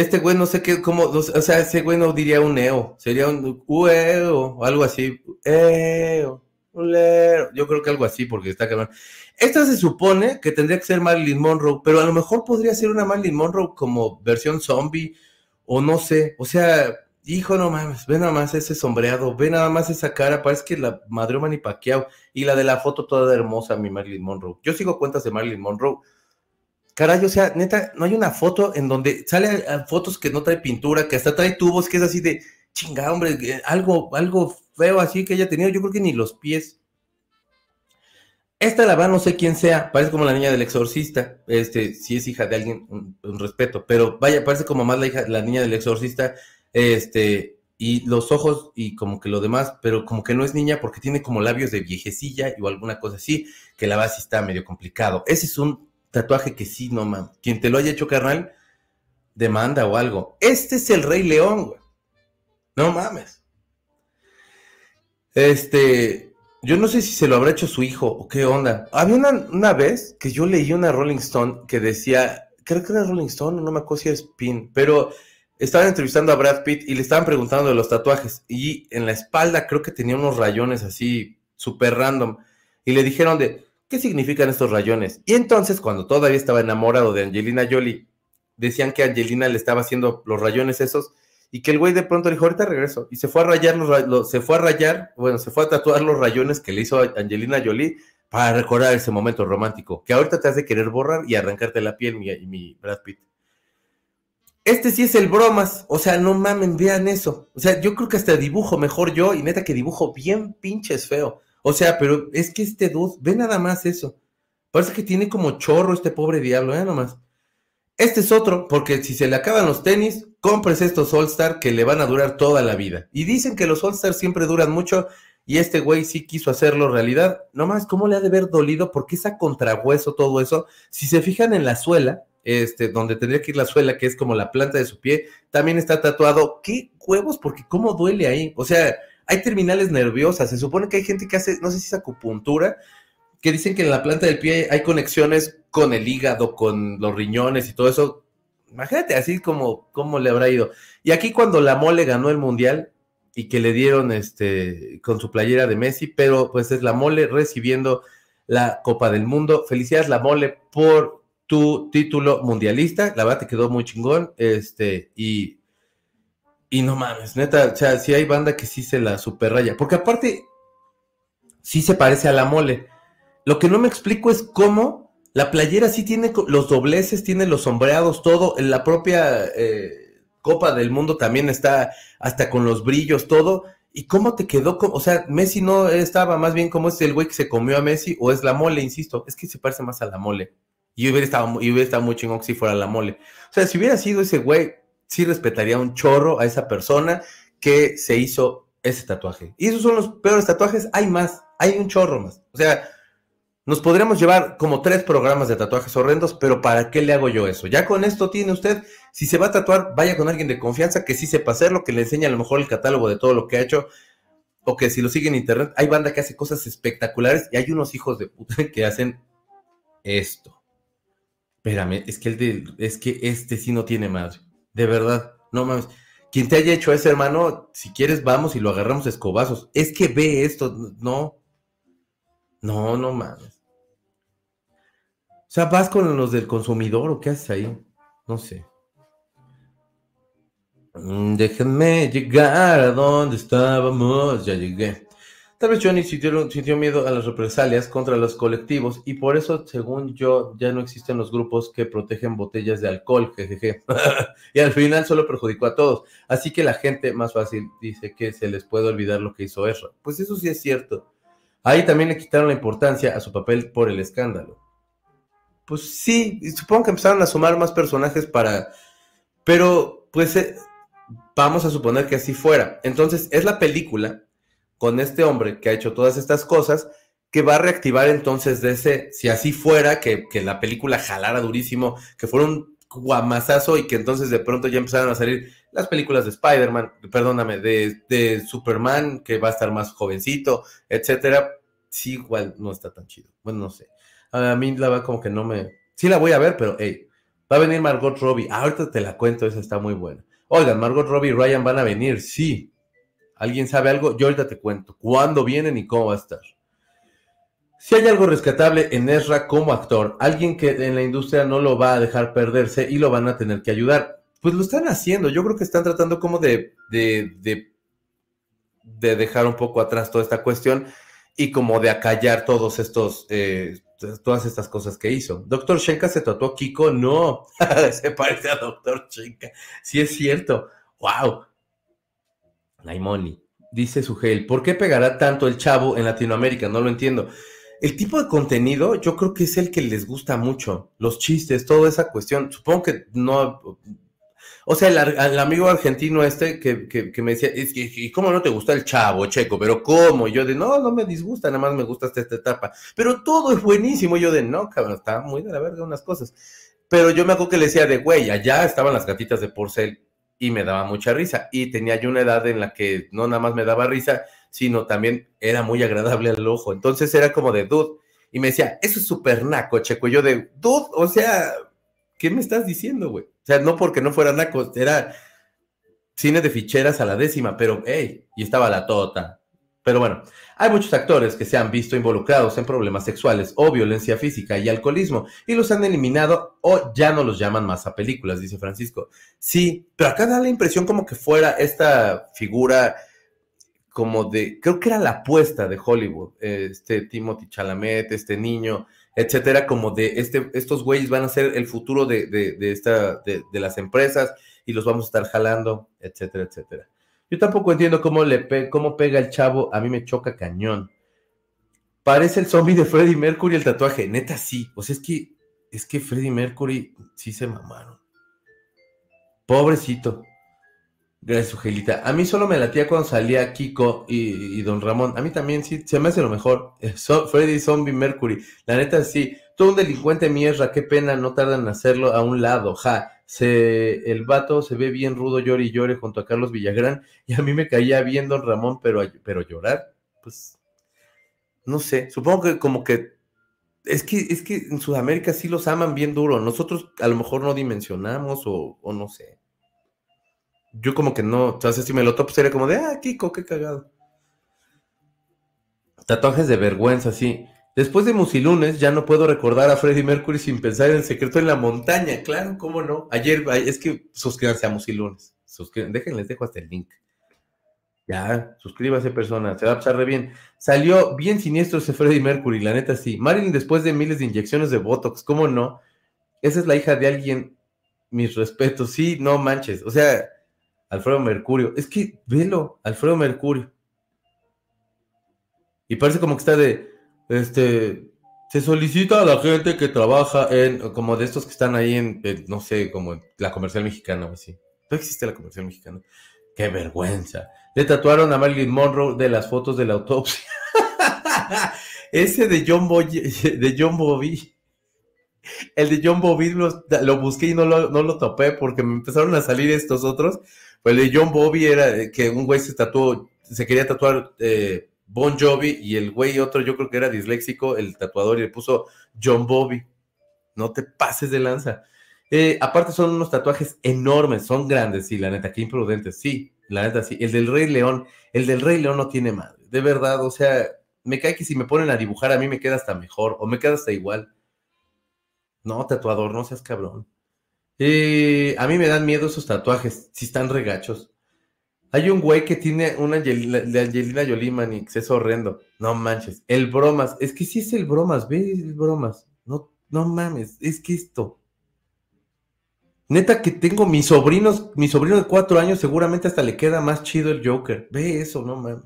este güey no sé qué, cómo, o sea, ese güey no diría un neo, sería un ueo, algo así, eo, yo creo que algo así, porque está cabrón. Esta se supone que tendría que ser Marilyn Monroe, pero a lo mejor podría ser una Marilyn Monroe como versión zombie, o no sé, o sea, hijo, no mames, ve nada más ese sombreado, ve nada más esa cara, parece que la madre Manny Pacquiao, y la de la foto toda hermosa, mi Marilyn Monroe. Yo sigo cuentas de Marilyn Monroe, Caray, o sea, neta, no hay una foto en donde sale fotos que no trae pintura, que hasta trae tubos, que es así de chinga, hombre, algo, algo feo así que haya tenido, yo creo que ni los pies. Esta la va, no sé quién sea, parece como la niña del exorcista, este, si es hija de alguien, un, respeto, pero vaya, parece como más la hija, la niña del exorcista, este, y los ojos y como que lo demás, pero como que no es niña porque tiene como labios de viejecilla o alguna cosa así, que la base está medio complicado. Ese es un tatuaje que sí, no mames. Quien te lo haya hecho, carnal, demanda o algo. Este es el Rey León, güey. No mames. Este, yo no sé si se lo habrá hecho su hijo o qué onda. Había una, vez que yo leí una Rolling Stone que decía, creo que era Rolling Stone, no me acuerdo si era Spin, pero estaban entrevistando a Brad Pitt y le estaban preguntando de los tatuajes y en la espalda creo que tenía unos rayones así súper random y le dijeron de, ¿qué significan estos rayones? Y entonces, cuando todavía estaba enamorado de Angelina Jolie, decían que Angelina le estaba haciendo los rayones esos y que el güey de pronto dijo, ahorita regreso. Y se fue a rayar, los, se fue a rayar, bueno, se fue a tatuar los rayones que le hizo Angelina Jolie para recordar ese momento romántico, que ahorita te hace querer borrar y arrancarte la piel, mi, mi Brad Pitt. Este sí es el bromas, o sea, no mamen, vean eso. O sea, yo creo que hasta dibujo mejor yo y neta que dibujo bien pinches feo. O sea, pero es que este dude, ve nada más eso. Parece que tiene como chorro este pobre diablo, ¿eh? Nomás. Este es otro, porque si se le acaban los tenis, compres estos All-Star que le van a durar toda la vida. Y dicen que los All-Star siempre duran mucho, y este güey sí quiso hacerlo realidad. Nomás, ¿cómo le ha de haber dolido? Porque esa contrahueso, todo eso. Si se fijan en la suela, este, donde tendría que ir la suela, que es como la planta de su pie, también está tatuado. ¿Qué huevos? Porque cómo duele ahí. O sea, hay terminales nerviosas. Se supone que hay gente que hace, no sé si es acupuntura, que dicen que en la planta del pie hay conexiones con el hígado, con los riñones y todo eso. Imagínate así como, cómo le habrá ido. Y aquí cuando la mole ganó el mundial y que le dieron este con su playera de Messi, pero pues es la mole recibiendo la Copa del Mundo. Felicidades la mole por tu título mundialista. La verdad te quedó muy chingón. Este, y y no mames, neta, o sea, sí hay banda que sí se la superraya. Porque aparte, sí se parece a la mole. Lo que no me explico es cómo la playera sí tiene los dobleces, tiene los sombreados, todo. En la propia eh, Copa del Mundo también está hasta con los brillos, todo. ¿Y cómo te quedó? o sea, Messi no estaba más bien como es el güey que se comió a Messi o es la mole, insisto. Es que se parece más a la mole. Y hubiera estado, y hubiera estado muy chingón fuera la mole. O sea, si hubiera sido ese güey, sí respetaría un chorro a esa persona que se hizo ese tatuaje. Y esos son los peores tatuajes. Hay más, hay un chorro más. O sea, nos podríamos llevar como tres programas de tatuajes horrendos, pero ¿para qué le hago yo eso? Ya con esto tiene usted, si se va a tatuar, vaya con alguien de confianza que sí sepa hacerlo, que le enseñe a lo mejor el catálogo de todo lo que ha hecho, o que si lo sigue en internet, hay banda que hace cosas espectaculares y hay unos hijos de puta que hacen esto. Espérame, es que, el es que este sí no tiene madre. De verdad, no mames. Quien te haya hecho ese hermano, si quieres, vamos y lo agarramos a escobazos. Es que ve esto, no. No, no mames. O sea, ¿vas con los del consumidor o qué haces ahí? No sé. Mm, déjenme llegar a donde estábamos. Ya llegué. Tal vez Johnny sintió, miedo a las represalias contra los colectivos y por eso, según yo, ya no existen los grupos que protegen botellas de alcohol, jejeje. y al final solo perjudicó a todos. Así que la gente más fácil dice que se les puede olvidar lo que hizo Ezra. Pues eso sí es cierto. Ahí también le quitaron la importancia a su papel por el escándalo. Pues sí, supongo que empezaron a sumar más personajes para... Pero, pues, eh, vamos a suponer que así fuera. Entonces, es la película con este hombre que ha hecho todas estas cosas, que va a reactivar entonces de ese, si así fuera, que, la película jalara durísimo, que fuera un guamazazo y que entonces de pronto ya empezaron a salir las películas de Spider-Man, perdóname, de, de, Superman, que va a estar más jovencito, etcétera. Sí, igual no está tan chido. Bueno, no sé. A mí la va como que no me. Sí la voy a ver, pero hey, va a venir Margot Robbie. Ah, ahorita te la cuento, esa está muy buena. Oigan, Margot Robbie y Ryan van a venir, sí. ¿Alguien sabe algo? Yo ahorita te cuento cuándo vienen y cómo va a estar. Si hay algo rescatable en Ezra como actor, alguien que en la industria no lo va a dejar perderse y lo van a tener que ayudar, pues lo están haciendo. Yo creo que están tratando como de, de, de, dejar un poco atrás toda esta cuestión y como de acallar todos estos, eh, todas estas cosas que hizo. Doctor Shenka se trató Kiko, no, se parece a Doctor Shenka, sí es cierto. Wow, Naimoni. Dice Sugel, ¿por qué pegará tanto el chavo en Latinoamérica? No lo entiendo. El tipo de contenido yo creo que es el que les gusta mucho. Los chistes, toda esa cuestión. Supongo que no... O sea, el, amigo argentino este que, me decía, que, ¿y cómo no te gusta el chavo, Checo? Pero ¿cómo? yo de, no, no me disgusta, nada más me gusta esta, esta etapa. Pero todo es buenísimo. yo de, no, cabrón, está muy de la verga unas cosas. Pero yo me acuerdo que le decía de, güey, allá estaban las gatitas de porcel y me daba mucha risa. Y tenía yo una edad en la que no nada más me daba risa, sino también era muy agradable al ojo. Entonces era como de dude. Y me decía, eso es súper naco, checo. Y yo de dude, o sea, ¿qué me estás diciendo, güey? O sea, no porque no fuera naco, era cine de ficheras a la décima, pero hey, y estaba la tota, pero bueno, hay muchos actores que se han visto involucrados en problemas sexuales o violencia física y alcoholismo y los han eliminado o ya no los llaman más a películas, dice Francisco. Sí, pero acá da la impresión como que fuera esta figura como de, creo que era la apuesta de Hollywood, este Timothy Chalamet, este niño, etcétera, como de este, estos güeyes van a ser el futuro de, de, esta, de, de las empresas y los vamos a estar jalando, etcétera, etcétera. Yo tampoco entiendo cómo, le cómo pega el chavo. A mí me choca cañón. Parece el zombie de Freddie Mercury el tatuaje. Neta, sí. O sea, es que, es que Freddie Mercury sí se mamaron. Pobrecito. Gracias, Ugelita. A mí solo me latía cuando salía Kiko y, Don Ramón. A mí también sí, se me hace lo mejor. Freddy Zombie Mercury. La neta sí. Todo un delincuente mierda, qué pena, no tardan en hacerlo a un lado. Ja se, el vato se ve bien rudo, llore y llore junto a Carlos Villagrán, y a mí me caía bien Don Ramón, pero, pero llorar, pues, no sé, supongo que como que, es que, es que en Sudamérica sí los aman bien duro, nosotros a lo mejor no dimensionamos o, o no sé. Yo como que no, o sea, si me lo topo sería como de, ah, Kiko, qué cagado. Tatuajes de vergüenza, sí. Después de Musilunes, ya no puedo recordar a Freddie Mercury sin pensar en el secreto en la montaña. Claro, cómo no. Ayer, es que suscríbanse a Musilunes. Déjenles, dejo hasta el link. Ya, suscríbase, persona. Se va a pasar de bien. Salió bien siniestro ese Freddie Mercury, la neta sí. Marilyn, después de miles de inyecciones de Botox, ¿cómo no? Esa es la hija de alguien. Mis respetos. Sí, no manches. O sea, Alfredo Mercurio. Es que, velo, Alfredo Mercurio. Y parece como que está de este, se solicita a la gente que trabaja en, como de estos que están ahí en, no sé, como la comercial mexicana o así. No existe la comercial mexicana. Qué vergüenza. Le tatuaron a Marilyn Monroe de las fotos de la autopsia. Ese de John, de John Bobby. El de John Bobby lo, busqué y no lo, no lo topé porque me empezaron a salir estos otros. Pues el de John Bobby era que un güey se tatuó, se quería tatuar eh, Bon Jovi y el güey otro, yo creo que era disléxico, el tatuador, y le puso John Bobby. No te pases de lanza. Eh, aparte son unos tatuajes enormes, son grandes, sí, la neta, qué imprudentes, sí, la neta, sí. El del Rey León, el del Rey León no tiene madre, de verdad, o sea, me cae que si me ponen a dibujar a mí me queda hasta mejor, o me queda hasta igual. No, tatuador, no seas cabrón. Eh, a mí me dan miedo esos tatuajes, si están regachos. Hay un güey que tiene una Angelina, de Angelina Jolie, Manix, es horrendo. No manches. El bromas, es que sí es el bromas, ve el bromas. No, no mames, es que esto. Neta que tengo mis sobrinos, mi sobrino de cuatro años, seguramente hasta le queda más chido el Joker. Ve eso, no mames.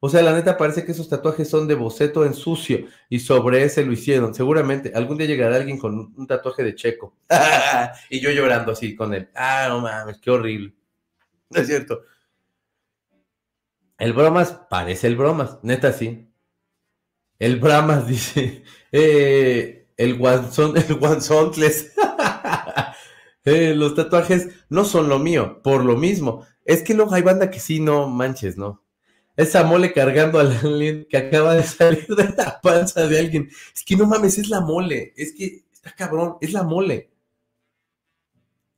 O sea, la neta parece que esos tatuajes son de boceto en sucio y sobre ese lo hicieron. Seguramente algún día llegará alguien con un tatuaje de checo. y yo llorando así con él. Ah, no mames, qué horrible. No es cierto. El bromas parece el bromas, neta sí. El bramas dice, eh, el guanzón, el guanzontles. Eh, los tatuajes no son lo mío, por lo mismo. Es que luego hay banda que sí, no manches, ¿no? Esa mole cargando al alguien que acaba de salir de la panza de alguien. Es que no mames, es la mole. Es que está cabrón, es la mole.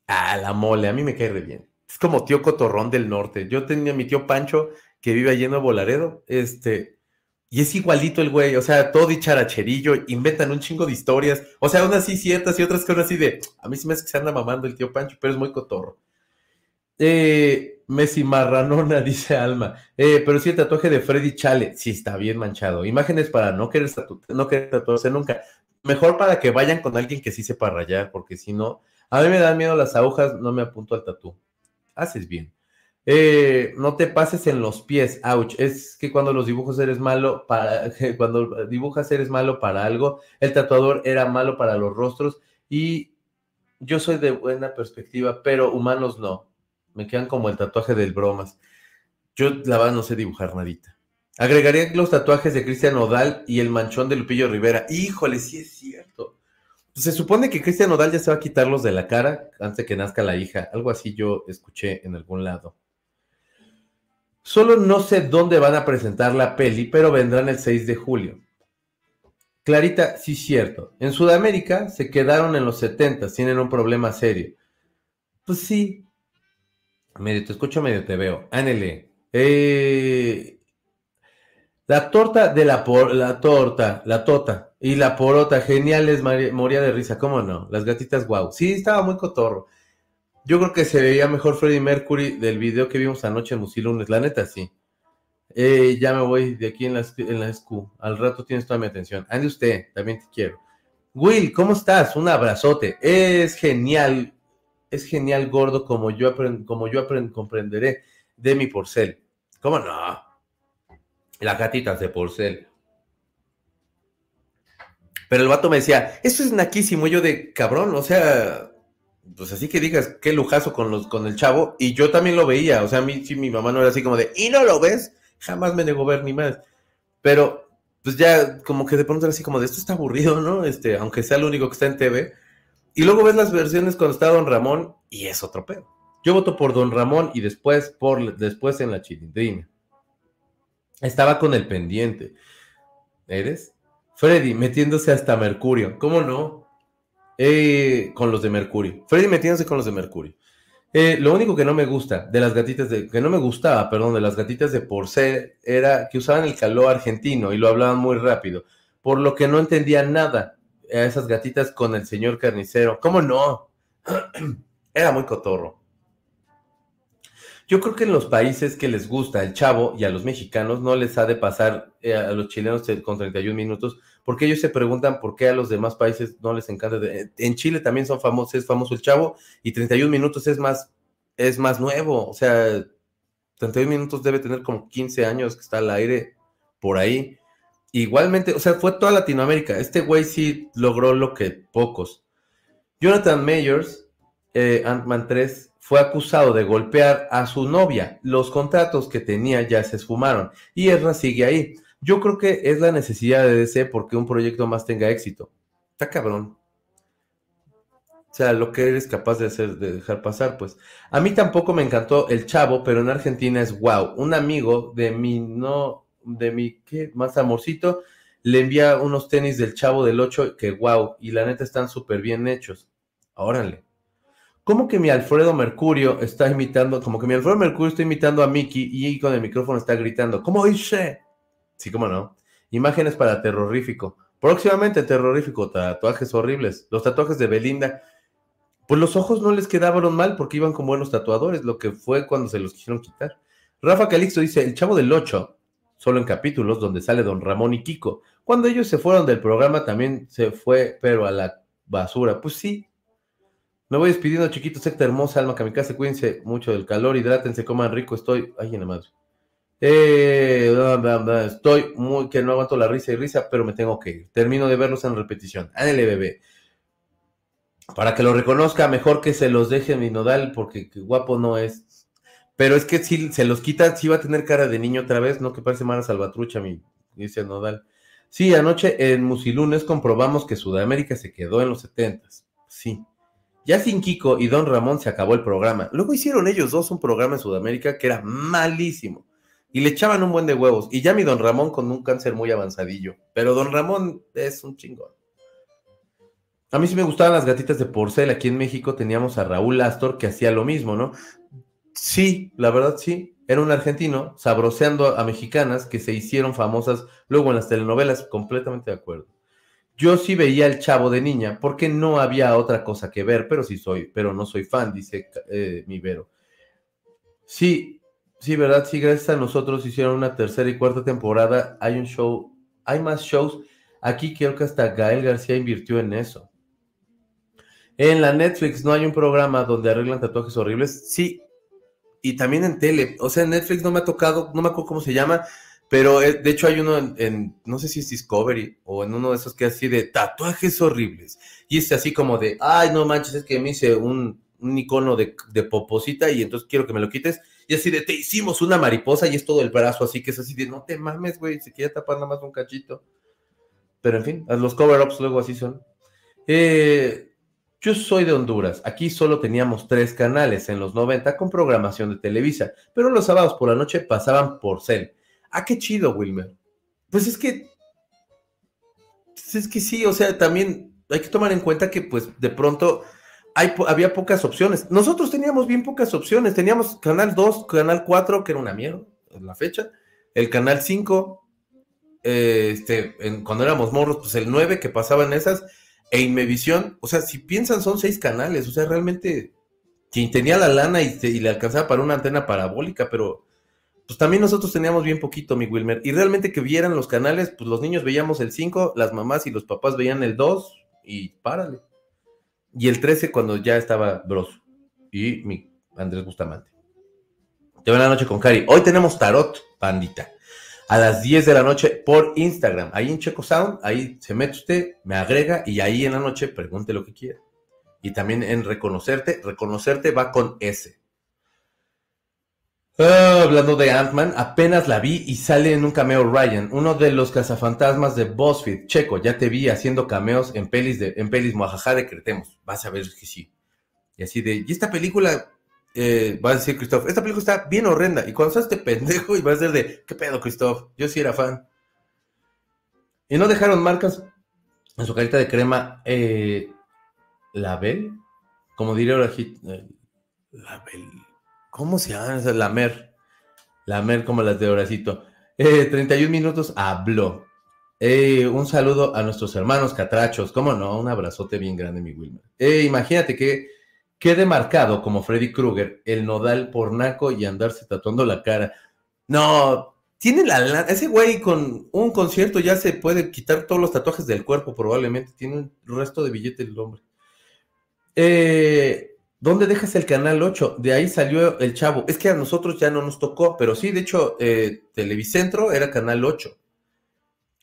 Ah, la mole, a mí me cae re bien. Es como tío Cotorrón del Norte. Yo tenía mi tío Pancho que vive allí en Nuevo este, y es igualito el güey, o sea, todo dicharacherillo, inventan un chingo de historias, o sea, unas sí ciertas y otras que así de, a mí sí me hace que se anda mamando el tío Pancho, pero es muy cotorro. Eh, Messi Marranona, dice Alma. Eh, pero sí, el tatuaje de Freddy Chale, sí está bien manchado. Imágenes para no querer, no querer tatuarse nunca. Mejor para que vayan con alguien que sí sepa rayar, porque si no, a mí me dan miedo las agujas, no me apunto al tatú. Haces bien. Eh, no te pases en los pies, ouch. Es que cuando los dibujos eres malo para, cuando dibujas eres malo para algo, el tatuador era malo para los rostros y yo soy de buena perspectiva, pero humanos no. Me quedan como el tatuaje del bromas. Yo la verdad no sé dibujar nadita. Agregaría los tatuajes de Cristian Odal y el manchón de Lupillo Rivera. Híjole, sí es cierto. Se supone que Cristian Odal ya se va a quitarlos de la cara antes de que nazca la hija. Algo así yo escuché en algún lado. Solo no sé dónde van a presentar la peli, pero vendrán el 6 de julio. Clarita, sí cierto. En Sudamérica se quedaron en los 70, tienen un problema serio. Pues sí. Medio te escucho, medio te veo. Ánele. Eh, la torta de la por, la torta, la tota y la porota, geniales, moría de risa, ¿cómo no? Las gatitas, wow. Sí, estaba muy cotorro. Yo creo que se veía mejor Freddie Mercury del video que vimos anoche en Musilunes, la neta sí. Eh, ya me voy de aquí en la, en. Al rato tienes toda mi atención. Ande usted, también te quiero. Will, ¿cómo estás? Un abrazote. Es genial, es genial, gordo, como yo, como yo comprenderé de mi porcel. ¿Cómo no? Las gatitas de porcel. Pero el vato me decía, eso es naquísimo. yo de cabrón, o sea, pues así que digas, qué lujazo con, los, con el chavo, y yo también lo veía, o sea, a mí sí, mi mamá no era así como de, ¿y no lo ves? Jamás me negó ver ni más, pero pues ya como que de pronto era así como de, esto está aburrido, ¿no? Este, aunque sea lo único que está en TV, y luego ves las versiones cuando está Don Ramón, y es otro pedo. Yo voto por Don Ramón y después, por, después en la chilindrina. Estaba con el pendiente. ¿Eres? Freddy metiéndose hasta Mercurio. ¿Cómo no? Eh, con los de Mercurio. Freddy metiéndose con los de Mercurio. Eh, lo único que no me gusta de las gatitas de, que no me gustaba, perdón, de las gatitas de Porcel era que usaban el calor argentino y lo hablaban muy rápido, por lo que no entendía nada a esas gatitas con el señor carnicero. ¿Cómo no? era muy cotorro. Yo creo que en los países que les gusta el chavo y a los mexicanos no les ha de pasar eh, a los chilenos con 31 minutos, porque ellos se preguntan por qué a los demás países no les encanta. en Chile también son famosos, es famoso el chavo y 31 minutos es más, es más nuevo, o sea, 31 minutos debe tener como 15 años que está al aire por ahí. Igualmente, o sea, fue toda Latinoamérica. Este güey sí logró lo que pocos. Jonathan Mayers, eh, Ant-Man 3, fue acusado de golpear a su novia. Los contratos que tenía ya se esfumaron y Ezra sigue ahí. Yo creo que es la necesidad de DC porque un proyecto más tenga éxito. Está cabrón. O sea, lo que eres capaz de hacer, de dejar pasar, pues. A mí tampoco me encantó el chavo, pero en Argentina es wow. Un amigo de mi, no, de mi, ¿qué? Más amorcito, le envía unos tenis del chavo del 8 que wow. Y la neta están súper bien hechos. Órale. ¿Cómo que mi Alfredo Mercurio está imitando, como que mi Alfredo Mercurio está imitando a Mickey y con el micrófono está gritando, ¿cómo dice? Sí, cómo no. Imágenes para terrorífico. Próximamente terrorífico, tatuajes horribles. Los tatuajes de Belinda. Pues los ojos no les quedaban mal porque iban con buenos tatuadores, lo que fue cuando se los quisieron quitar. Rafa Calixto dice, el chavo del 8, solo en capítulos donde sale don Ramón y Kiko. Cuando ellos se fueron del programa también se fue, pero a la basura. Pues sí. Me voy despidiendo, chiquitos, secta hermosa, alma kamikaze, cuídense mucho del calor, hidrátense, coman rico, estoy... Ay, en la madre. Eh, estoy muy que no aguanto la risa y risa, pero me tengo que ir. Termino de verlos en repetición. Ándale, bebé. Para que lo reconozca, mejor que se los deje mi nodal, porque guapo no es. Pero es que si se los quita, si va a tener cara de niño otra vez, no que parece Mara Salvatrucha, mi, dice nodal. Sí, anoche en Musilunes comprobamos que Sudamérica se quedó en los setentas. Sí. Ya sin Kiko y Don Ramón se acabó el programa. Luego hicieron ellos dos un programa en Sudamérica que era malísimo. Y le echaban un buen de huevos. Y ya mi Don Ramón con un cáncer muy avanzadillo. Pero Don Ramón es un chingón. A mí sí me gustaban las gatitas de porcel. Aquí en México teníamos a Raúl Astor que hacía lo mismo, ¿no? Sí, la verdad sí. Era un argentino sabroseando a mexicanas que se hicieron famosas luego en las telenovelas. Completamente de acuerdo. Yo sí veía el chavo de niña, porque no había otra cosa que ver, pero sí soy, pero no soy fan, dice eh, mi Vero. Sí, sí, ¿verdad? Sí, gracias a nosotros hicieron una tercera y cuarta temporada. Hay un show, hay más shows. Aquí creo que hasta Gael García invirtió en eso. En la Netflix no hay un programa donde arreglan tatuajes horribles. Sí, y también en tele. O sea, en Netflix no me ha tocado, no me acuerdo cómo se llama, pero eh, de hecho hay uno en, no sé si es Discovery o en uno de esos que es así de tatuajes horribles. Y es así como de, ay, no manches, es que me hice un, icono de, de, poposita y entonces quiero que me lo quites. Y así de, te hicimos una mariposa y es todo el brazo, así que es así de, no te mames, güey, se quiere tapar nada más un cachito. Pero en fin, los cover-ups luego así son. Eh, yo soy de Honduras. Aquí solo teníamos tres canales en los 90 con programación de Televisa, pero los sábados por la noche pasaban por Cel. Ah, qué chido, Wilmer. Pues es que. Pues es que sí, o sea, también hay que tomar en cuenta que, pues, de pronto había pocas opciones. Nosotros teníamos bien pocas opciones. Teníamos Canal 2, Canal 4, que era una mierda en la fecha. El Canal 5, eh, este, cuando éramos morros, pues el 9 que pasaban esas. E Inmevisión, o sea, si piensan, son seis canales. O sea, realmente, quien tenía la lana y, y le alcanzaba para una antena parabólica, pero pues también nosotros teníamos bien poquito, mi Wilmer. Y realmente que vieran los canales, pues los niños veíamos el 5, las mamás y los papás veían el 2 y párale. Y el 13 cuando ya estaba Bros. Y mi Andrés Bustamante. Te veo la noche con Cari. Hoy tenemos Tarot, pandita. A las 10 de la noche por Instagram. Ahí en Checo Sound, ahí se mete usted, me agrega y ahí en la noche pregunte lo que quiera. Y también en reconocerte, reconocerte va con S. Ah, hablando de Ant-Man, apenas la vi y sale en un cameo Ryan, uno de los cazafantasmas de BuzzFeed. Checo, ya te vi haciendo cameos en pelis de, en pelis Moajajá de Cretemos. Vas a ver que sí. Y así de, y esta película, eh, va a decir Christoph, esta película está bien horrenda. Y cuando sale este pendejo y va a ser de, ¿qué pedo, Christoph? Yo sí era fan. Y no dejaron marcas en su carita de crema, eh, ¿la Bel? Como diría ahora, eh, la Bel ¿Cómo se llama? La Mer. La Mer como las de Horacito. Eh, 31 minutos habló. Eh, un saludo a nuestros hermanos catrachos. ¿Cómo no? Un abrazote bien grande, mi Wilmer. Eh, imagínate que quede marcado como Freddy Krueger, el nodal por naco y andarse tatuando la cara. No, tiene la... Ese güey con un concierto ya se puede quitar todos los tatuajes del cuerpo probablemente. Tiene un resto de billete el hombre. Eh, ¿Dónde dejas el canal 8? De ahí salió el chavo. Es que a nosotros ya no nos tocó, pero sí, de hecho, eh, Televicentro era canal 8.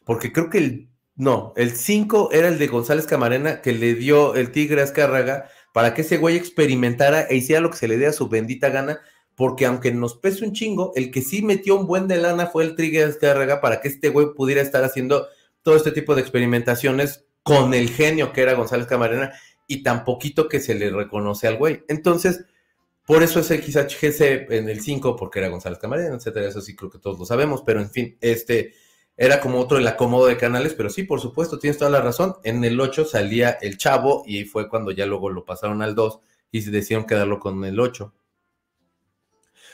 Porque creo que el. No, el 5 era el de González Camarena que le dio el Tigre Azcárraga para que ese güey experimentara e hiciera lo que se le dé a su bendita gana. Porque aunque nos pese un chingo, el que sí metió un buen de lana fue el Tigre Azcárraga para que este güey pudiera estar haciendo todo este tipo de experimentaciones con el genio que era González Camarena y tan poquito que se le reconoce al güey. Entonces, por eso es el XHGC en el 5, porque era González Camarena, etcétera. Eso sí creo que todos lo sabemos, pero en fin, este era como otro el acomodo de canales, pero sí, por supuesto, tienes toda la razón. En el 8 salía el chavo y fue cuando ya luego lo pasaron al 2 y se decidieron quedarlo con el 8.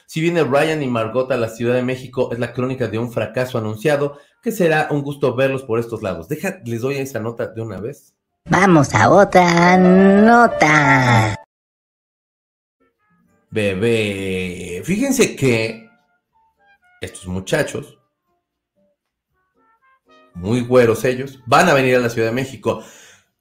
Si viene Ryan y Margot a la Ciudad de México, es la crónica de un fracaso anunciado, que será un gusto verlos por estos lados. Deja, les doy esa nota de una vez. Vamos a otra nota. Bebé, fíjense que estos muchachos, muy güeros ellos, van a venir a la Ciudad de México.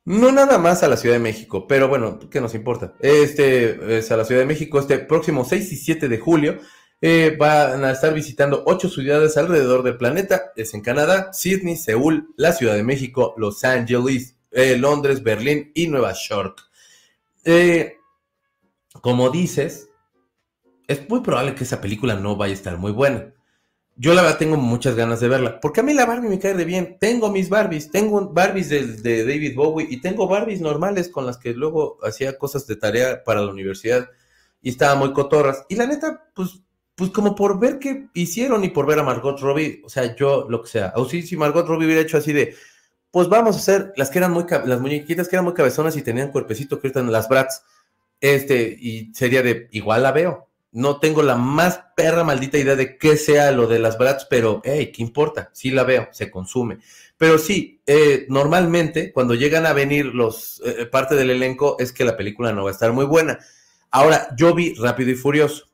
No nada más a la Ciudad de México, pero bueno, ¿qué nos importa? Este es a la Ciudad de México este próximo 6 y 7 de julio. Eh, van a estar visitando ocho ciudades alrededor del planeta. Es en Canadá, Sydney, Seúl, la Ciudad de México, Los Ángeles, eh, Londres, Berlín y Nueva York. Eh, como dices, es muy probable que esa película no vaya a estar muy buena. Yo la verdad tengo muchas ganas de verla, porque a mí la Barbie me cae de bien. Tengo mis Barbies, tengo Barbies de, de, David Bowie y tengo Barbies normales con las que luego hacía cosas de tarea para la universidad y estaba muy cotorras. Y la neta, pues, pues como por ver qué hicieron y por ver a Margot Robbie, o sea, yo lo que sea. O si Margot Robbie hubiera hecho así de, pues vamos a hacer las que eran muy, las muñequitas que eran muy cabezonas y tenían cuerpecito que en las brats, este, y sería de, igual la veo. No tengo la más perra maldita idea de qué sea lo de las brats, pero, hey, ¿qué importa? Sí la veo, se consume. Pero sí, eh, normalmente cuando llegan a venir los, eh, parte del elenco es que la película no va a estar muy buena. Ahora, yo vi Rápido y Furioso.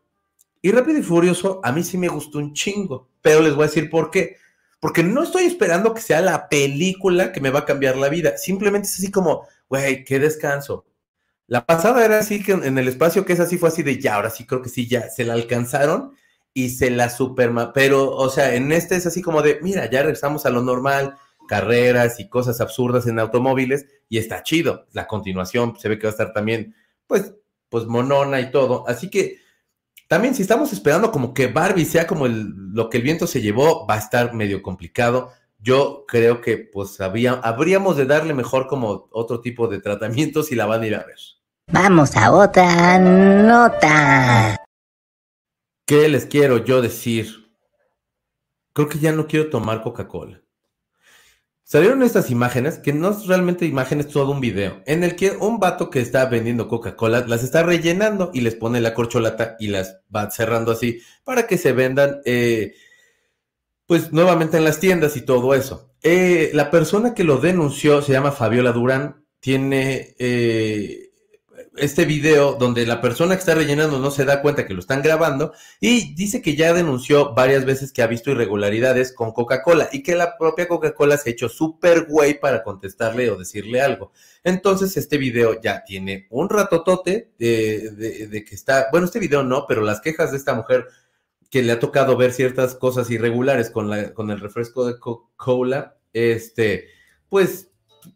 Y Rápido y Furioso a mí sí me gustó un chingo, pero les voy a decir por qué porque no estoy esperando que sea la película que me va a cambiar la vida. Simplemente es así como, güey, qué descanso. La pasada era así que en el espacio que es así fue así de ya, ahora sí creo que sí, ya se la alcanzaron y se la superma. Pero, o sea, en este es así como de, mira, ya regresamos a lo normal, carreras y cosas absurdas en automóviles y está chido. La continuación se ve que va a estar también, pues, pues monona y todo. Así que también si estamos esperando como que Barbie sea como el, lo que el viento se llevó, va a estar medio complicado. Yo creo que pues habríamos de darle mejor como otro tipo de tratamiento si la van a ir a ver. Vamos a otra nota. ¿Qué les quiero yo decir? Creo que ya no quiero tomar Coca-Cola. Salieron estas imágenes, que no es realmente imágenes, todo un video, en el que un vato que está vendiendo Coca-Cola las está rellenando y les pone la corcholata y las va cerrando así para que se vendan, eh, pues nuevamente en las tiendas y todo eso. Eh, la persona que lo denunció se llama Fabiola Durán, tiene eh, este video donde la persona que está rellenando no se da cuenta que lo están grabando y dice que ya denunció varias veces que ha visto irregularidades con Coca-Cola y que la propia Coca-Cola se ha hecho súper güey para contestarle o decirle algo. Entonces este video ya tiene un ratotote de, de, que está, bueno, este video no, pero las quejas de esta mujer que le ha tocado ver ciertas cosas irregulares con, la, con el refresco de Coca-Cola, este, pues,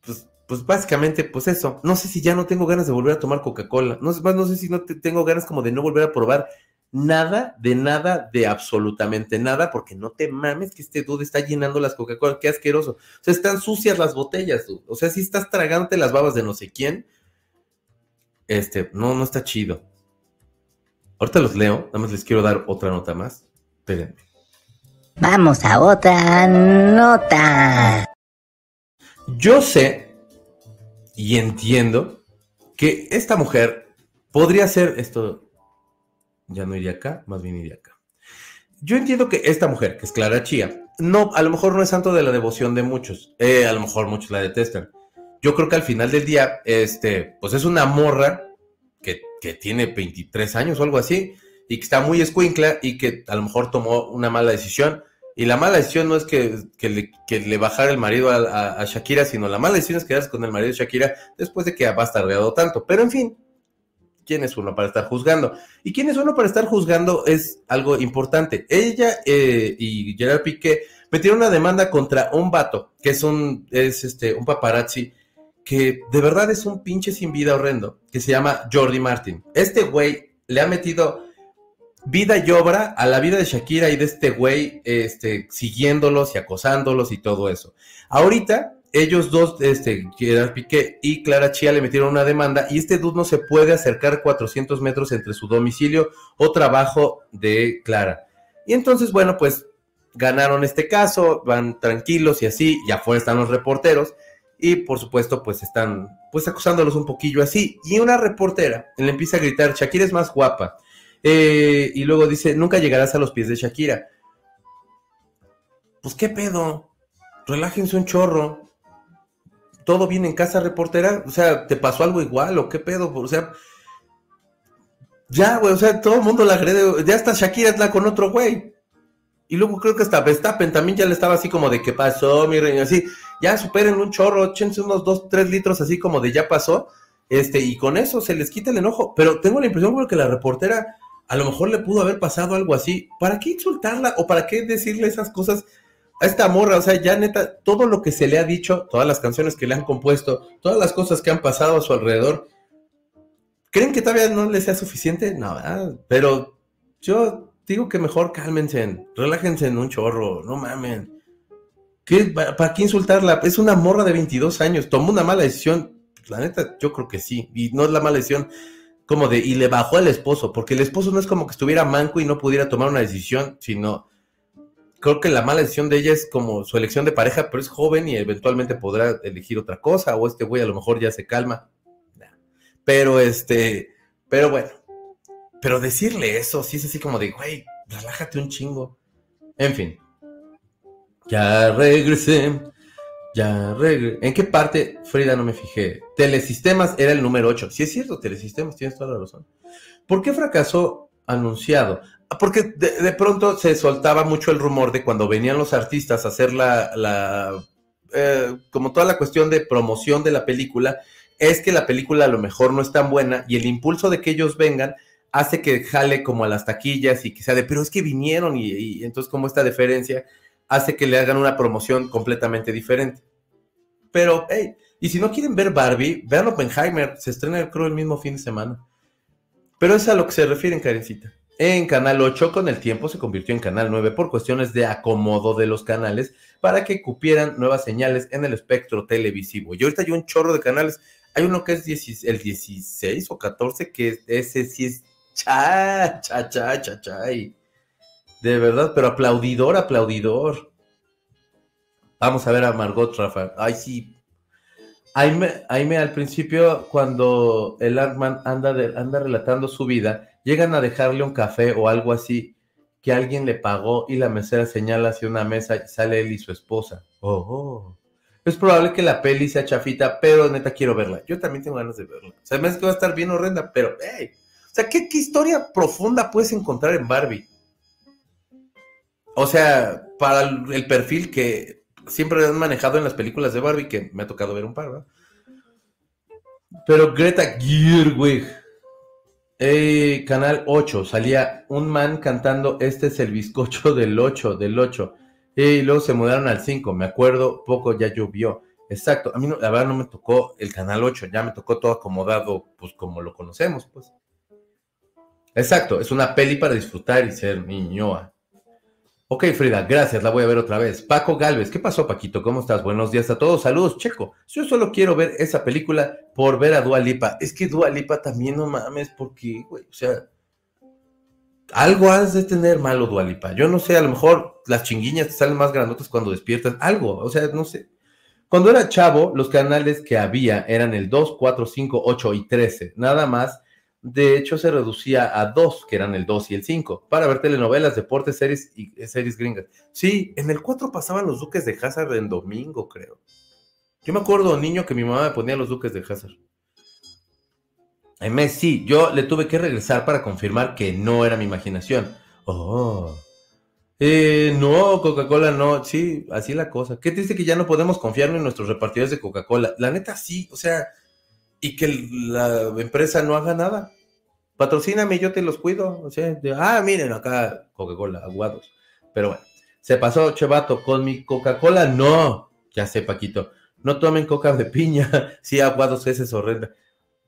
pues pues básicamente, pues eso. No sé si ya no tengo ganas de volver a tomar Coca-Cola. No, más no sé si no tengo ganas como de no volver a probar nada, de nada, de absolutamente nada, porque no te mames que este dude está llenando las Coca-Cola. Qué asqueroso. O sea, están sucias las botellas, dude. O sea, si estás tragándote las babas de no sé quién, este, no, no está chido. Ahorita los leo, nada más les quiero dar otra nota más. Espérenme. Vamos a otra nota. Yo sé y entiendo que esta mujer podría ser esto, ya no iría acá, más bien iría acá. Yo entiendo que esta mujer, que es Clara Chía, no, a lo mejor no es santo de la devoción de muchos, eh, a lo mejor muchos la detestan. Yo creo que al final del día, este, pues es una morra que, que tiene 23 años o algo así, y que está muy escuincla y que a lo mejor tomó una mala decisión y la mala decisión no es que, le, bajara el marido a, Shakira, sino la mala decisión es quedarse con el marido de Shakira después de que ha bastardeado tanto. Pero en fin, ¿quién es uno para estar juzgando? Y quién es uno para estar juzgando es algo importante. Ella eh, y Gerard Piqué metieron una demanda contra un vato, que es un, es este, un paparazzi, que de verdad es un pinche sin vida horrendo, que se llama Jordi Martin. Este güey le ha metido vida y obra a la vida de Shakira y de este güey, este, siguiéndolos y acosándolos y todo eso. Ahorita, ellos dos, este, Gerard Piqué y Clara Chía le metieron una demanda y este dude no se puede acercar 400 metros entre su domicilio o trabajo de Clara. Y entonces, bueno, pues ganaron este caso, van tranquilos y así, y afuera están los reporteros y por supuesto pues están pues acosándolos un poquillo así. Y una reportera le empieza a gritar, Shakira es más guapa. Eh, y luego dice, nunca llegarás a los pies de Shakira. Pues qué pedo, relájense un chorro. Todo bien en casa, reportera. O sea, ¿te pasó algo igual o qué pedo? O sea, ya, güey, o sea, todo el mundo la agrede. Ya está Shakira la con otro güey. Y luego creo que hasta Verstappen también ya le estaba así como de que pasó, mi reina, así, ya superen un chorro, échense unos dos, tres litros así como de ya pasó, este, y con eso se les quita el enojo. Pero tengo la impresión que la reportera a lo mejor le pudo haber pasado algo así. ¿Para qué insultarla o para qué decirle esas cosas a esta morra? O sea, ya neta, todo lo que se le ha dicho, todas las canciones que le han compuesto, todas las cosas que han pasado a su alrededor, ¿creen que todavía no le sea suficiente? No, pero yo digo que mejor cálmense, relájense en un chorro, no mamen. ¿Qué, ¿Para qué insultarla? Es una morra de 22 años, tomó una mala decisión. La neta, yo creo que sí. Y no es la mala decisión como de, y le bajó al esposo, porque el esposo no es como que estuviera manco y no pudiera tomar una decisión, sino creo que la mala decisión de ella es como su elección de pareja, pero es joven y eventualmente podrá elegir otra cosa, o este güey a lo mejor ya se calma. Pero este, pero bueno, pero decirle eso, sí es así como de, güey, relájate un chingo. En fin. Ya regresé. Ya. ¿En qué parte, Frida, no me fijé? Telesistemas era el número 8. Sí es cierto, Telesistemas, tienes toda la razón. ¿Por qué fracasó anunciado? Porque de, pronto se soltaba mucho el rumor de cuando venían los artistas a hacer la, eh, como toda la cuestión de promoción de la película, es que la película a lo mejor no es tan buena y el impulso de que ellos vengan hace que jale como a las taquillas y que sea de, pero es que vinieron y, entonces como esta deferencia hace que le hagan una promoción completamente diferente. Pero, hey, y si no quieren ver Barbie, vean Oppenheimer, se estrena creo el mismo fin de semana. Pero es a lo que se refieren, Karencita. En Canal 8 con el tiempo se convirtió en Canal 9 por cuestiones de acomodo de los canales para que cupieran nuevas señales en el espectro televisivo. Y ahorita hay un chorro de canales. Hay uno que es el 16 o 14, que ese sí es cha, cha, cha, cha, cha. De verdad, pero aplaudidor, aplaudidor. Vamos a ver a Margot Rafa. Ay, sí. Aime, al principio, cuando el Artman anda, anda relatando su vida, llegan a dejarle un café o algo así que alguien le pagó y la mesera señala hacia una mesa y sale él y su esposa. Oh, oh. Es probable que la peli sea chafita, pero neta quiero verla. Yo también tengo ganas de verla. O sea, me hace que va a estar bien horrenda, pero hey, sea, ¿qué, historia profunda puedes encontrar en Barbie? O sea, para el, perfil que siempre han manejado en las películas de Barbie, que me ha tocado ver un par, ¿verdad? Pero Greta Gerwig, eh, Canal 8, salía un man cantando Este es el bizcocho del 8, del 8. Y luego se mudaron al 5, me acuerdo, poco ya llovió. Exacto, a mí la verdad no me tocó el Canal 8, ya me tocó todo acomodado, pues como lo conocemos, pues. Exacto, es una peli para disfrutar y ser niñoa. Ok, Frida, gracias, la voy a ver otra vez. Paco Galvez, ¿qué pasó, Paquito? ¿Cómo estás? Buenos días a todos, saludos, Checo. Yo solo quiero ver esa película por ver a Dua Lipa. Es que Dua Lipa también no mames, porque, güey, o sea, algo has de tener malo, Dua Lipa. Yo no sé, a lo mejor las chinguiñas te salen más grandotas cuando despiertan, algo, o sea, no sé. Cuando era chavo, los canales que había eran el 2, 4, 5, 8 y 13, nada más de hecho, se reducía a dos, que eran el 2 y el 5, para ver telenovelas, deportes, series y eh, series gringas. Sí, en el 4 pasaban los Duques de Hazard en domingo, creo. Yo me acuerdo, niño, que mi mamá me ponía los Duques de Hazard. En sí, yo le tuve que regresar para confirmar que no era mi imaginación. Oh. Eh, no, Coca-Cola no. Sí, así la cosa. Qué triste que ya no podemos confiar en nuestros repartidores de Coca-Cola. La neta, sí, o sea y que la empresa no haga nada. Patrocíname, yo te los cuido. O sea, ah, miren acá Coca-Cola, aguados. Pero bueno, se pasó, Chevato, con mi Coca-Cola, no. Ya sé, Paquito. No tomen coca de piña. sí, aguados, ese es horrenda.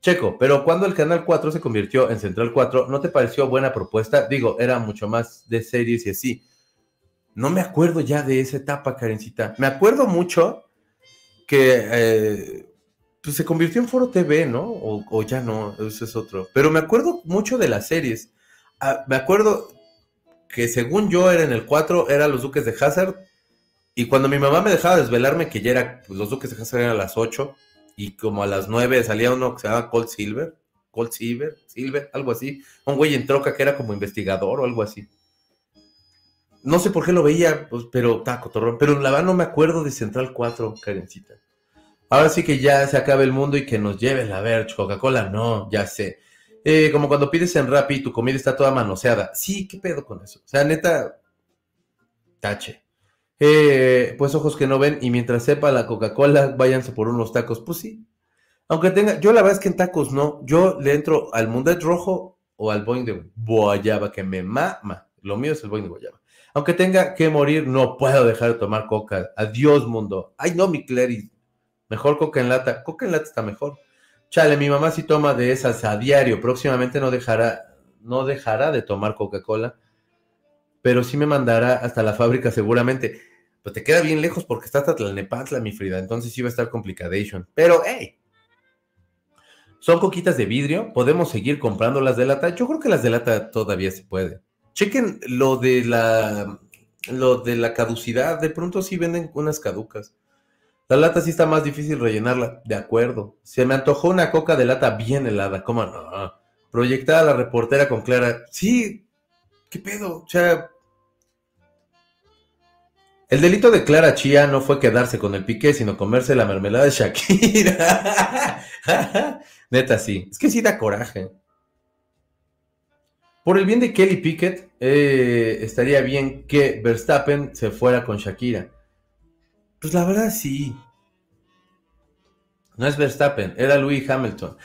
Checo, pero cuando el Canal 4 se convirtió en Central 4, ¿no te pareció buena propuesta? Digo, era mucho más de series y así. No me acuerdo ya de esa etapa, Karencita. Me acuerdo mucho que eh, pues se convirtió en Foro TV, ¿no? O, ya no, eso es otro. Pero me acuerdo mucho de las series. Ah, me acuerdo que según yo era en el 4, era Los Duques de Hazard. Y cuando mi mamá me dejaba desvelarme que ya era, pues, Los Duques de Hazard eran a las 8. Y como a las 9 salía uno que se llama Cold Silver. Cold Silver, Silver, algo así. Un güey en troca que era como investigador o algo así. No sé por qué lo veía, pues, pero taco, torrón. Pero la verdad no me acuerdo de Central 4, Karencita. Ahora sí que ya se acabe el mundo y que nos lleven a ver Coca-Cola, no, ya sé. Eh, como cuando pides en Rappi y tu comida está toda manoseada. Sí, ¿qué pedo con eso? O sea, neta, tache. Eh, pues ojos que no ven y mientras sepa la Coca-Cola, váyanse por unos tacos. Pues sí. Aunque tenga, yo la verdad es que en tacos no. Yo le entro al Mundet rojo o al Boeing de Guayaba, que me mama. Lo mío es el Boeing de Guayaba. Aunque tenga que morir, no puedo dejar de tomar coca. Adiós, mundo. Ay, no, mi Clary. Mejor coca en lata. Coca en lata está mejor. Chale, mi mamá sí toma de esas a diario. Próximamente no dejará, no dejará de tomar Coca-Cola. Pero sí me mandará hasta la fábrica seguramente. Pues te queda bien lejos porque está hasta Tlalnepantla, mi Frida. Entonces sí va a estar complicadation. Pero, hey, son coquitas de vidrio. Podemos seguir comprando las de lata. Yo creo que las de lata todavía se puede. Chequen lo de la lo de la caducidad. De pronto sí venden unas caducas. La lata sí está más difícil rellenarla. De acuerdo. Se me antojó una coca de lata bien helada. ¿Cómo no? Proyectada la reportera con Clara. Sí. ¿Qué pedo? O sea, el delito de Clara Chía no fue quedarse con el piqué, sino comerse la mermelada de Shakira. Neta, sí. Es que sí da coraje. Por el bien de Kelly Pickett, eh, estaría bien que Verstappen se fuera con Shakira. Pues la verdad sí. No es Verstappen, era Louis Hamilton.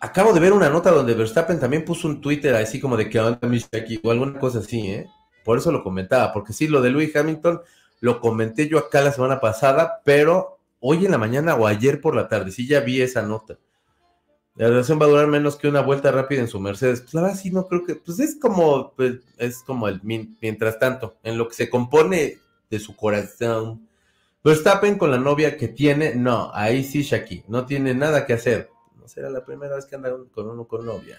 Acabo de ver una nota donde Verstappen también puso un Twitter así como de que onda mi Shakira o alguna cosa así, ¿eh? Por eso lo comentaba, porque sí, lo de Louis Hamilton lo comenté yo acá la semana pasada, pero hoy en la mañana o ayer por la tarde, sí ya vi esa nota. La relación va a durar menos que una vuelta rápida en su Mercedes. Pues la verdad sí no creo que, pues es como, pues, es como el mientras tanto, en lo que se compone de su corazón. Verstappen con la novia que tiene, no, ahí sí Shaki, no tiene nada que hacer. No será la primera vez que anda con uno con novia.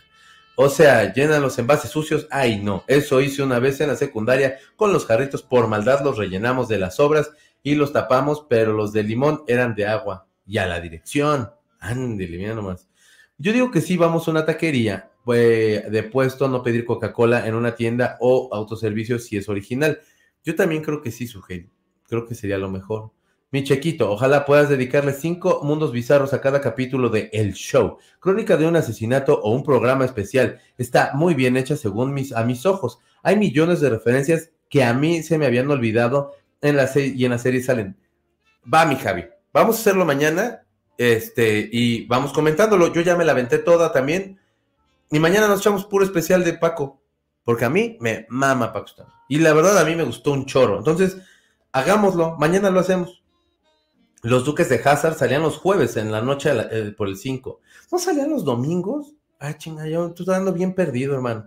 O sea, llenan los envases sucios. Ay, no. Eso hice una vez en la secundaria con los jarritos. Por maldad los rellenamos de las sobras y los tapamos, pero los de limón eran de agua. Y a la dirección. Ándele, mira nomás. Yo digo que sí, vamos a una taquería pues, de puesto, no pedir Coca-Cola en una tienda o autoservicio si es original. Yo también creo que sí, Sugel. Creo que sería lo mejor. Mi chequito, ojalá puedas dedicarle cinco mundos bizarros a cada capítulo de El Show. Crónica de un asesinato o un programa especial. Está muy bien hecha según mis, a mis ojos. Hay millones de referencias que a mí se me habían olvidado en la serie y en la serie salen. Va, mi Javi. Vamos a hacerlo mañana. Este, y vamos comentándolo. Yo ya me la aventé toda también. Y mañana nos echamos puro especial de Paco. Porque a mí me mama Paco Y la verdad a mí me gustó un chorro. Entonces, hagámoslo. Mañana lo hacemos. Los Duques de Hazard salían los jueves en la noche eh, por el 5. ¿No salían los domingos? Ah, chinga, yo estoy dando bien perdido, hermano.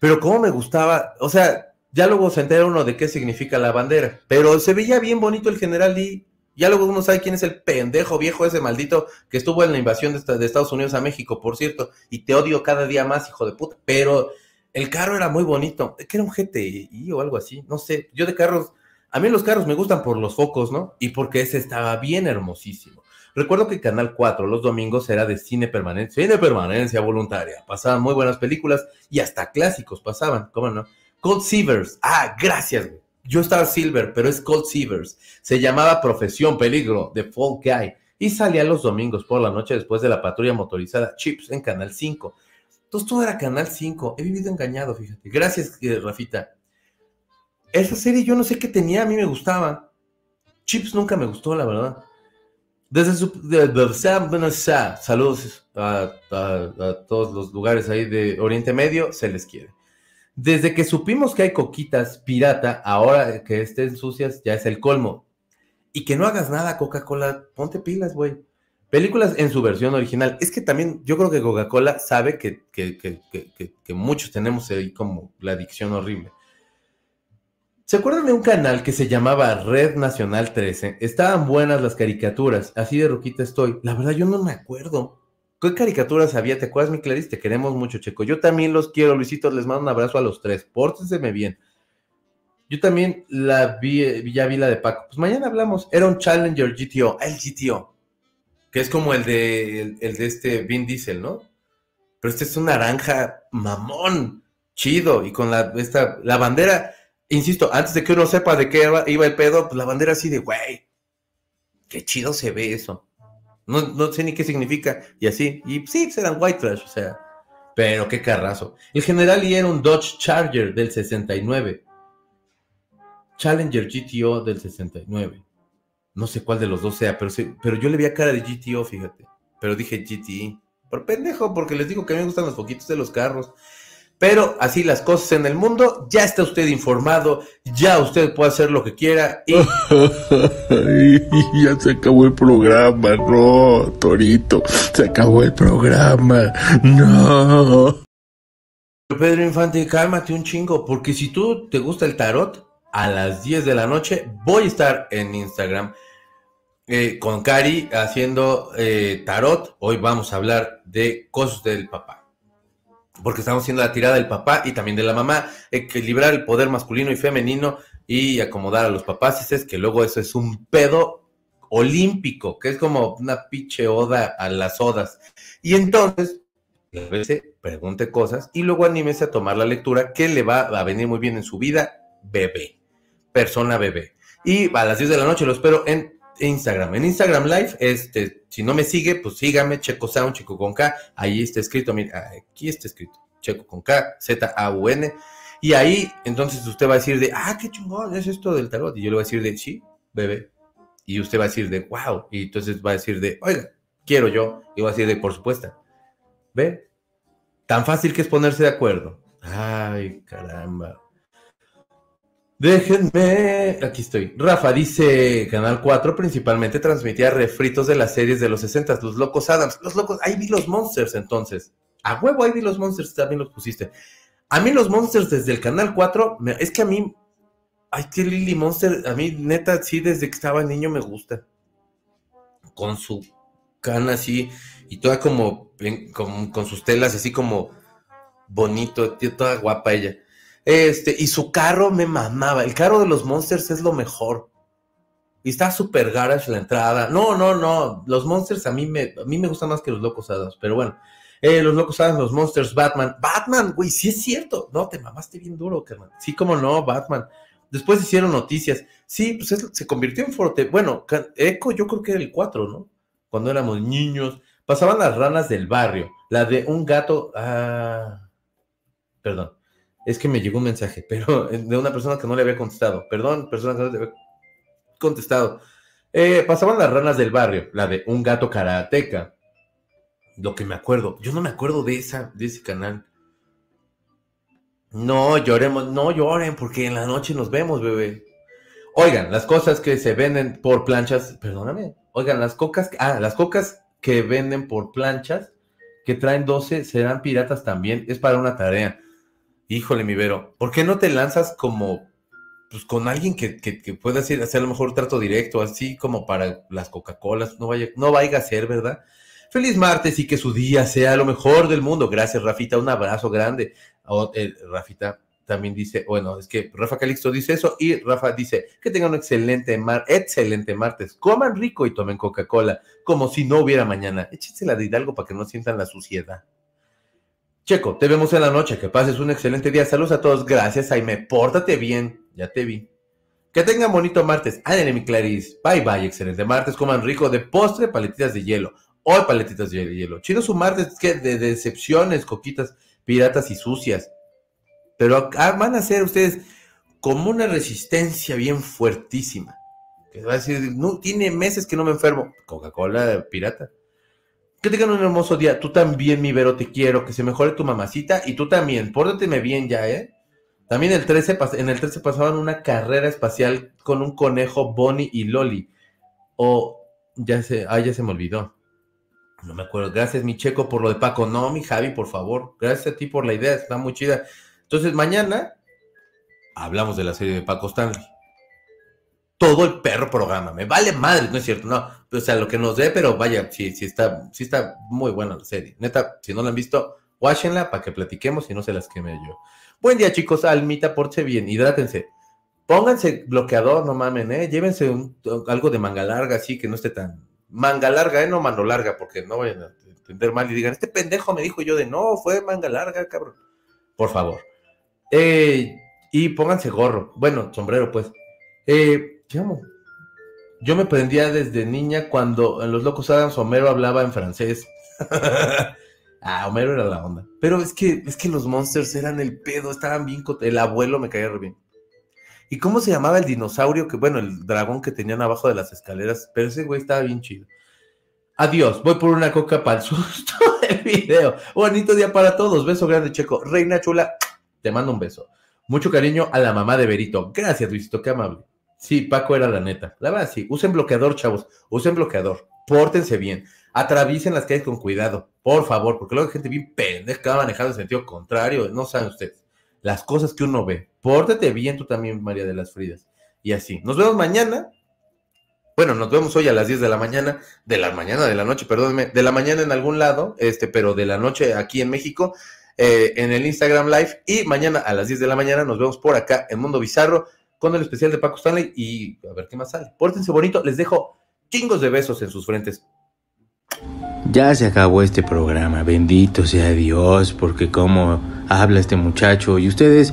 Pero cómo me gustaba, o sea, ya luego se entera uno de qué significa la bandera, pero se veía bien bonito el general y ya luego uno sabe quién es el pendejo viejo ese maldito que estuvo en la invasión de, de Estados Unidos a México, por cierto, y te odio cada día más, hijo de puta, pero el carro era muy bonito, que era un GTI o algo así, no sé, yo de carros a mí los carros me gustan por los focos, ¿no? Y porque ese estaba bien hermosísimo. Recuerdo que Canal 4 los domingos era de cine permanencia, cine permanencia voluntaria. Pasaban muy buenas películas y hasta clásicos pasaban, ¿cómo no? Cold Seavers. Ah, gracias, güey. Yo estaba Silver, pero es Cold Seavers. Se llamaba Profesión Peligro de Folk Guy y salía los domingos por la noche después de la patrulla motorizada Chips en Canal 5. Entonces todo era Canal 5. He vivido engañado, fíjate. Gracias, eh, Rafita. Esa serie yo no sé qué tenía, a mí me gustaba. Chips nunca me gustó, la verdad. Desde su... saludos a, todos los lugares ahí de Oriente Medio, se les quiere. Desde que supimos que hay coquitas pirata, ahora que estén sucias ya es el colmo. Y que no hagas nada, Coca-Cola, ponte pilas, güey. Películas en su versión original. Es que también yo creo que Coca-Cola sabe que, que muchos tenemos ahí como la adicción horrible. ¿Se acuerdan de un canal que se llamaba Red Nacional 13? Estaban buenas las caricaturas, así de roquita estoy. La verdad, yo no me acuerdo. ¿Qué caricaturas había? ¿Te acuerdas, mi Clarice? Te queremos mucho, Checo. Yo también los quiero, Luisito. Les mando un abrazo a los tres. Pórtenseme bien. Yo también la vi, ya vi la de Paco. Pues mañana hablamos. Era un Challenger GTO, el GTO. Que es como el de, el, de este Vin Diesel, ¿no? Pero este es un naranja mamón, chido. Y con la, esta, la bandera insisto, antes de que uno sepa de qué iba el pedo, pues la bandera así de, güey, qué chido se ve eso. No, sé ni qué significa, y así, y sí, pues, white trash, o sea, pero qué carrazo. El general y era un Dodge Charger del 69. Challenger GTO del 69. No sé cuál de los dos sea, pero, pero yo le vi a cara de GTO, fíjate. Pero dije GTE. Por pendejo, porque les digo que a mí me gustan los poquitos de los carros. Pero así las cosas en el mundo, ya está usted informado, ya usted puede hacer lo que quiera y... ya se acabó el programa, no, Torito, se acabó el programa, no. Pedro Infante, cálmate un chingo, porque si tú te gusta el tarot, a las 10 de la noche voy a estar en Instagram eh, con Cari haciendo eh, tarot. Hoy vamos a hablar de cosas del papá. Porque estamos haciendo la tirada del papá y también de la mamá. Equilibrar el poder masculino y femenino y acomodar a los papás. Es que luego eso es un pedo olímpico, que es como una pinche oda a las odas. Y entonces, a veces pregunte cosas y luego anímese a tomar la lectura que le va a venir muy bien en su vida, bebé, persona bebé. Y a las 10 de la noche lo espero en Instagram. En Instagram Live, este, si no me sigue, pues sígame, Checo Sound, Checo con K. Ahí está escrito, mira, aquí está escrito, Checo con K, Z-A-U-N. Y ahí, entonces usted va a decir de, ah, qué chingón es esto del tarot. Y yo le voy a decir de, sí, bebé. Y usted va a decir de, wow. Y entonces va a decir de, oiga, quiero yo. Y va a decir de, por supuesto. ¿Ve? Tan fácil que es ponerse de acuerdo. Ay, caramba. Déjenme, aquí estoy. Rafa dice, Canal 4 principalmente transmitía refritos de las series de los 60, los locos Adams. Los locos, ahí vi los Monsters entonces. A huevo, ahí vi los Monsters, también los pusiste. A mí los Monsters desde el Canal 4, es que a mí, ay, que Lily Monster, a mí neta, sí, desde que estaba niño me gusta. Con su cana así, y toda como, con, con sus telas así como bonito, toda guapa ella. Este, y su carro me mamaba. El carro de los Monsters es lo mejor. Y está super garage la entrada. No, no, no. Los Monsters a mí me, a mí me gustan más que los Locos Hadas. Pero bueno, eh, los Locos Hadas, los Monsters, Batman. Batman, güey, sí es cierto. No, te mamaste bien duro, carnal. Sí, como no, Batman. Después hicieron noticias. Sí, pues se convirtió en fuerte. Bueno, Echo yo creo que era el 4, ¿no? Cuando éramos niños. Pasaban las ranas del barrio. La de un gato. Ah, perdón es que me llegó un mensaje, pero de una persona que no le había contestado. Perdón, persona que no le había contestado. Eh, pasaban las ranas del barrio, la de un gato karateca. Lo que me acuerdo. Yo no me acuerdo de, esa, de ese canal. No lloremos, no lloren, porque en la noche nos vemos, bebé. Oigan, las cosas que se venden por planchas, perdóname. Oigan, las cocas, ah, las cocas que venden por planchas, que traen 12, serán piratas también. Es para una tarea. Híjole, mi Vero, ¿por qué no te lanzas como pues con alguien que, pueda hacer, hacer a lo mejor trato directo, así como para las Coca-Colas, no vaya, no vaya a ser, ¿verdad? Feliz martes y que su día sea lo mejor del mundo. Gracias, Rafita, un abrazo grande. Oh, Rafita también dice, bueno, es que Rafa Calixto dice eso y Rafa dice que tengan un excelente, mar, excelente martes. Coman rico y tomen Coca-Cola, como si no hubiera mañana. Échensela de Hidalgo para que no sientan la suciedad. Checo, te vemos en la noche. Que pases un excelente día. Saludos a todos. Gracias, Jaime. Pórtate bien. Ya te vi. Que tengan bonito martes. Ándale, mi Clarice. Bye, bye. Excelente martes. Coman rico de postre, paletitas de hielo. Hoy paletitas de hielo. Chido su martes que de decepciones, coquitas piratas y sucias. Pero van a ser ustedes como una resistencia bien fuertísima. Que va a decir, no, tiene meses que no me enfermo. Coca-Cola pirata. Que tengan un hermoso día. Tú también, mi Vero, te quiero. Que se mejore tu mamacita. Y tú también. Pórtateme bien ya, ¿eh? También el 13, en el 13 pasaban una carrera espacial con un conejo, Bonnie y Loli. O ya se, ah, ya se me olvidó. No me acuerdo. Gracias, mi checo, por lo de Paco. No, mi Javi, por favor. Gracias a ti por la idea. Está muy chida. Entonces, mañana hablamos de la serie de Paco Stanley todo el perro programa. Me vale madre, no es cierto, no. O sea, lo que nos dé, pero vaya, sí, está, sí está muy buena la serie. Neta, si no la han visto, watchenla para que platiquemos y no se las queme yo. Buen día, chicos. Almita, porche bien, hidrátense. Pónganse bloqueador, no mamen, ¿eh? Llévense algo de manga larga, así que no esté tan. Manga larga, ¿eh? No mano larga, porque no vayan a entender mal y digan, este pendejo me dijo yo de no, fue manga larga, cabrón. Por favor. Eh, y pónganse gorro. Bueno, sombrero, pues. Eh, yo me prendía desde niña cuando en Los Locos Adams Homero hablaba en francés. ah, Homero era la onda. Pero es que, es que los monsters eran el pedo, estaban bien. El abuelo me caía re bien. ¿Y cómo se llamaba el dinosaurio que, bueno, el dragón que tenían abajo de las escaleras? Pero ese güey estaba bien chido. Adiós, voy por una coca para el susto del video. Bonito día para todos. Beso grande, Checo. Reina chula, te mando un beso. Mucho cariño a la mamá de Berito. Gracias, Luisito, qué amable. Sí, Paco era la neta. La verdad, sí. Usen bloqueador, chavos. Usen bloqueador. Pórtense bien. Atraviesen las calles con cuidado, por favor, porque luego hay gente bien pendeja que va manejando en sentido contrario. No saben ustedes. Las cosas que uno ve. Pórtate bien tú también, María de las Fridas. Y así. Nos vemos mañana bueno, nos vemos hoy a las 10 de la mañana, de la mañana, de la noche, perdónenme, de la mañana en algún lado, este, pero de la noche aquí en México, eh, en el Instagram Live. Y mañana a las 10 de la mañana nos vemos por acá en Mundo Bizarro con el especial de Paco Stanley y a ver qué más sale. Pórtense bonito, les dejo chingos de besos en sus frentes. Ya se acabó este programa, bendito sea Dios, porque como habla este muchacho y ustedes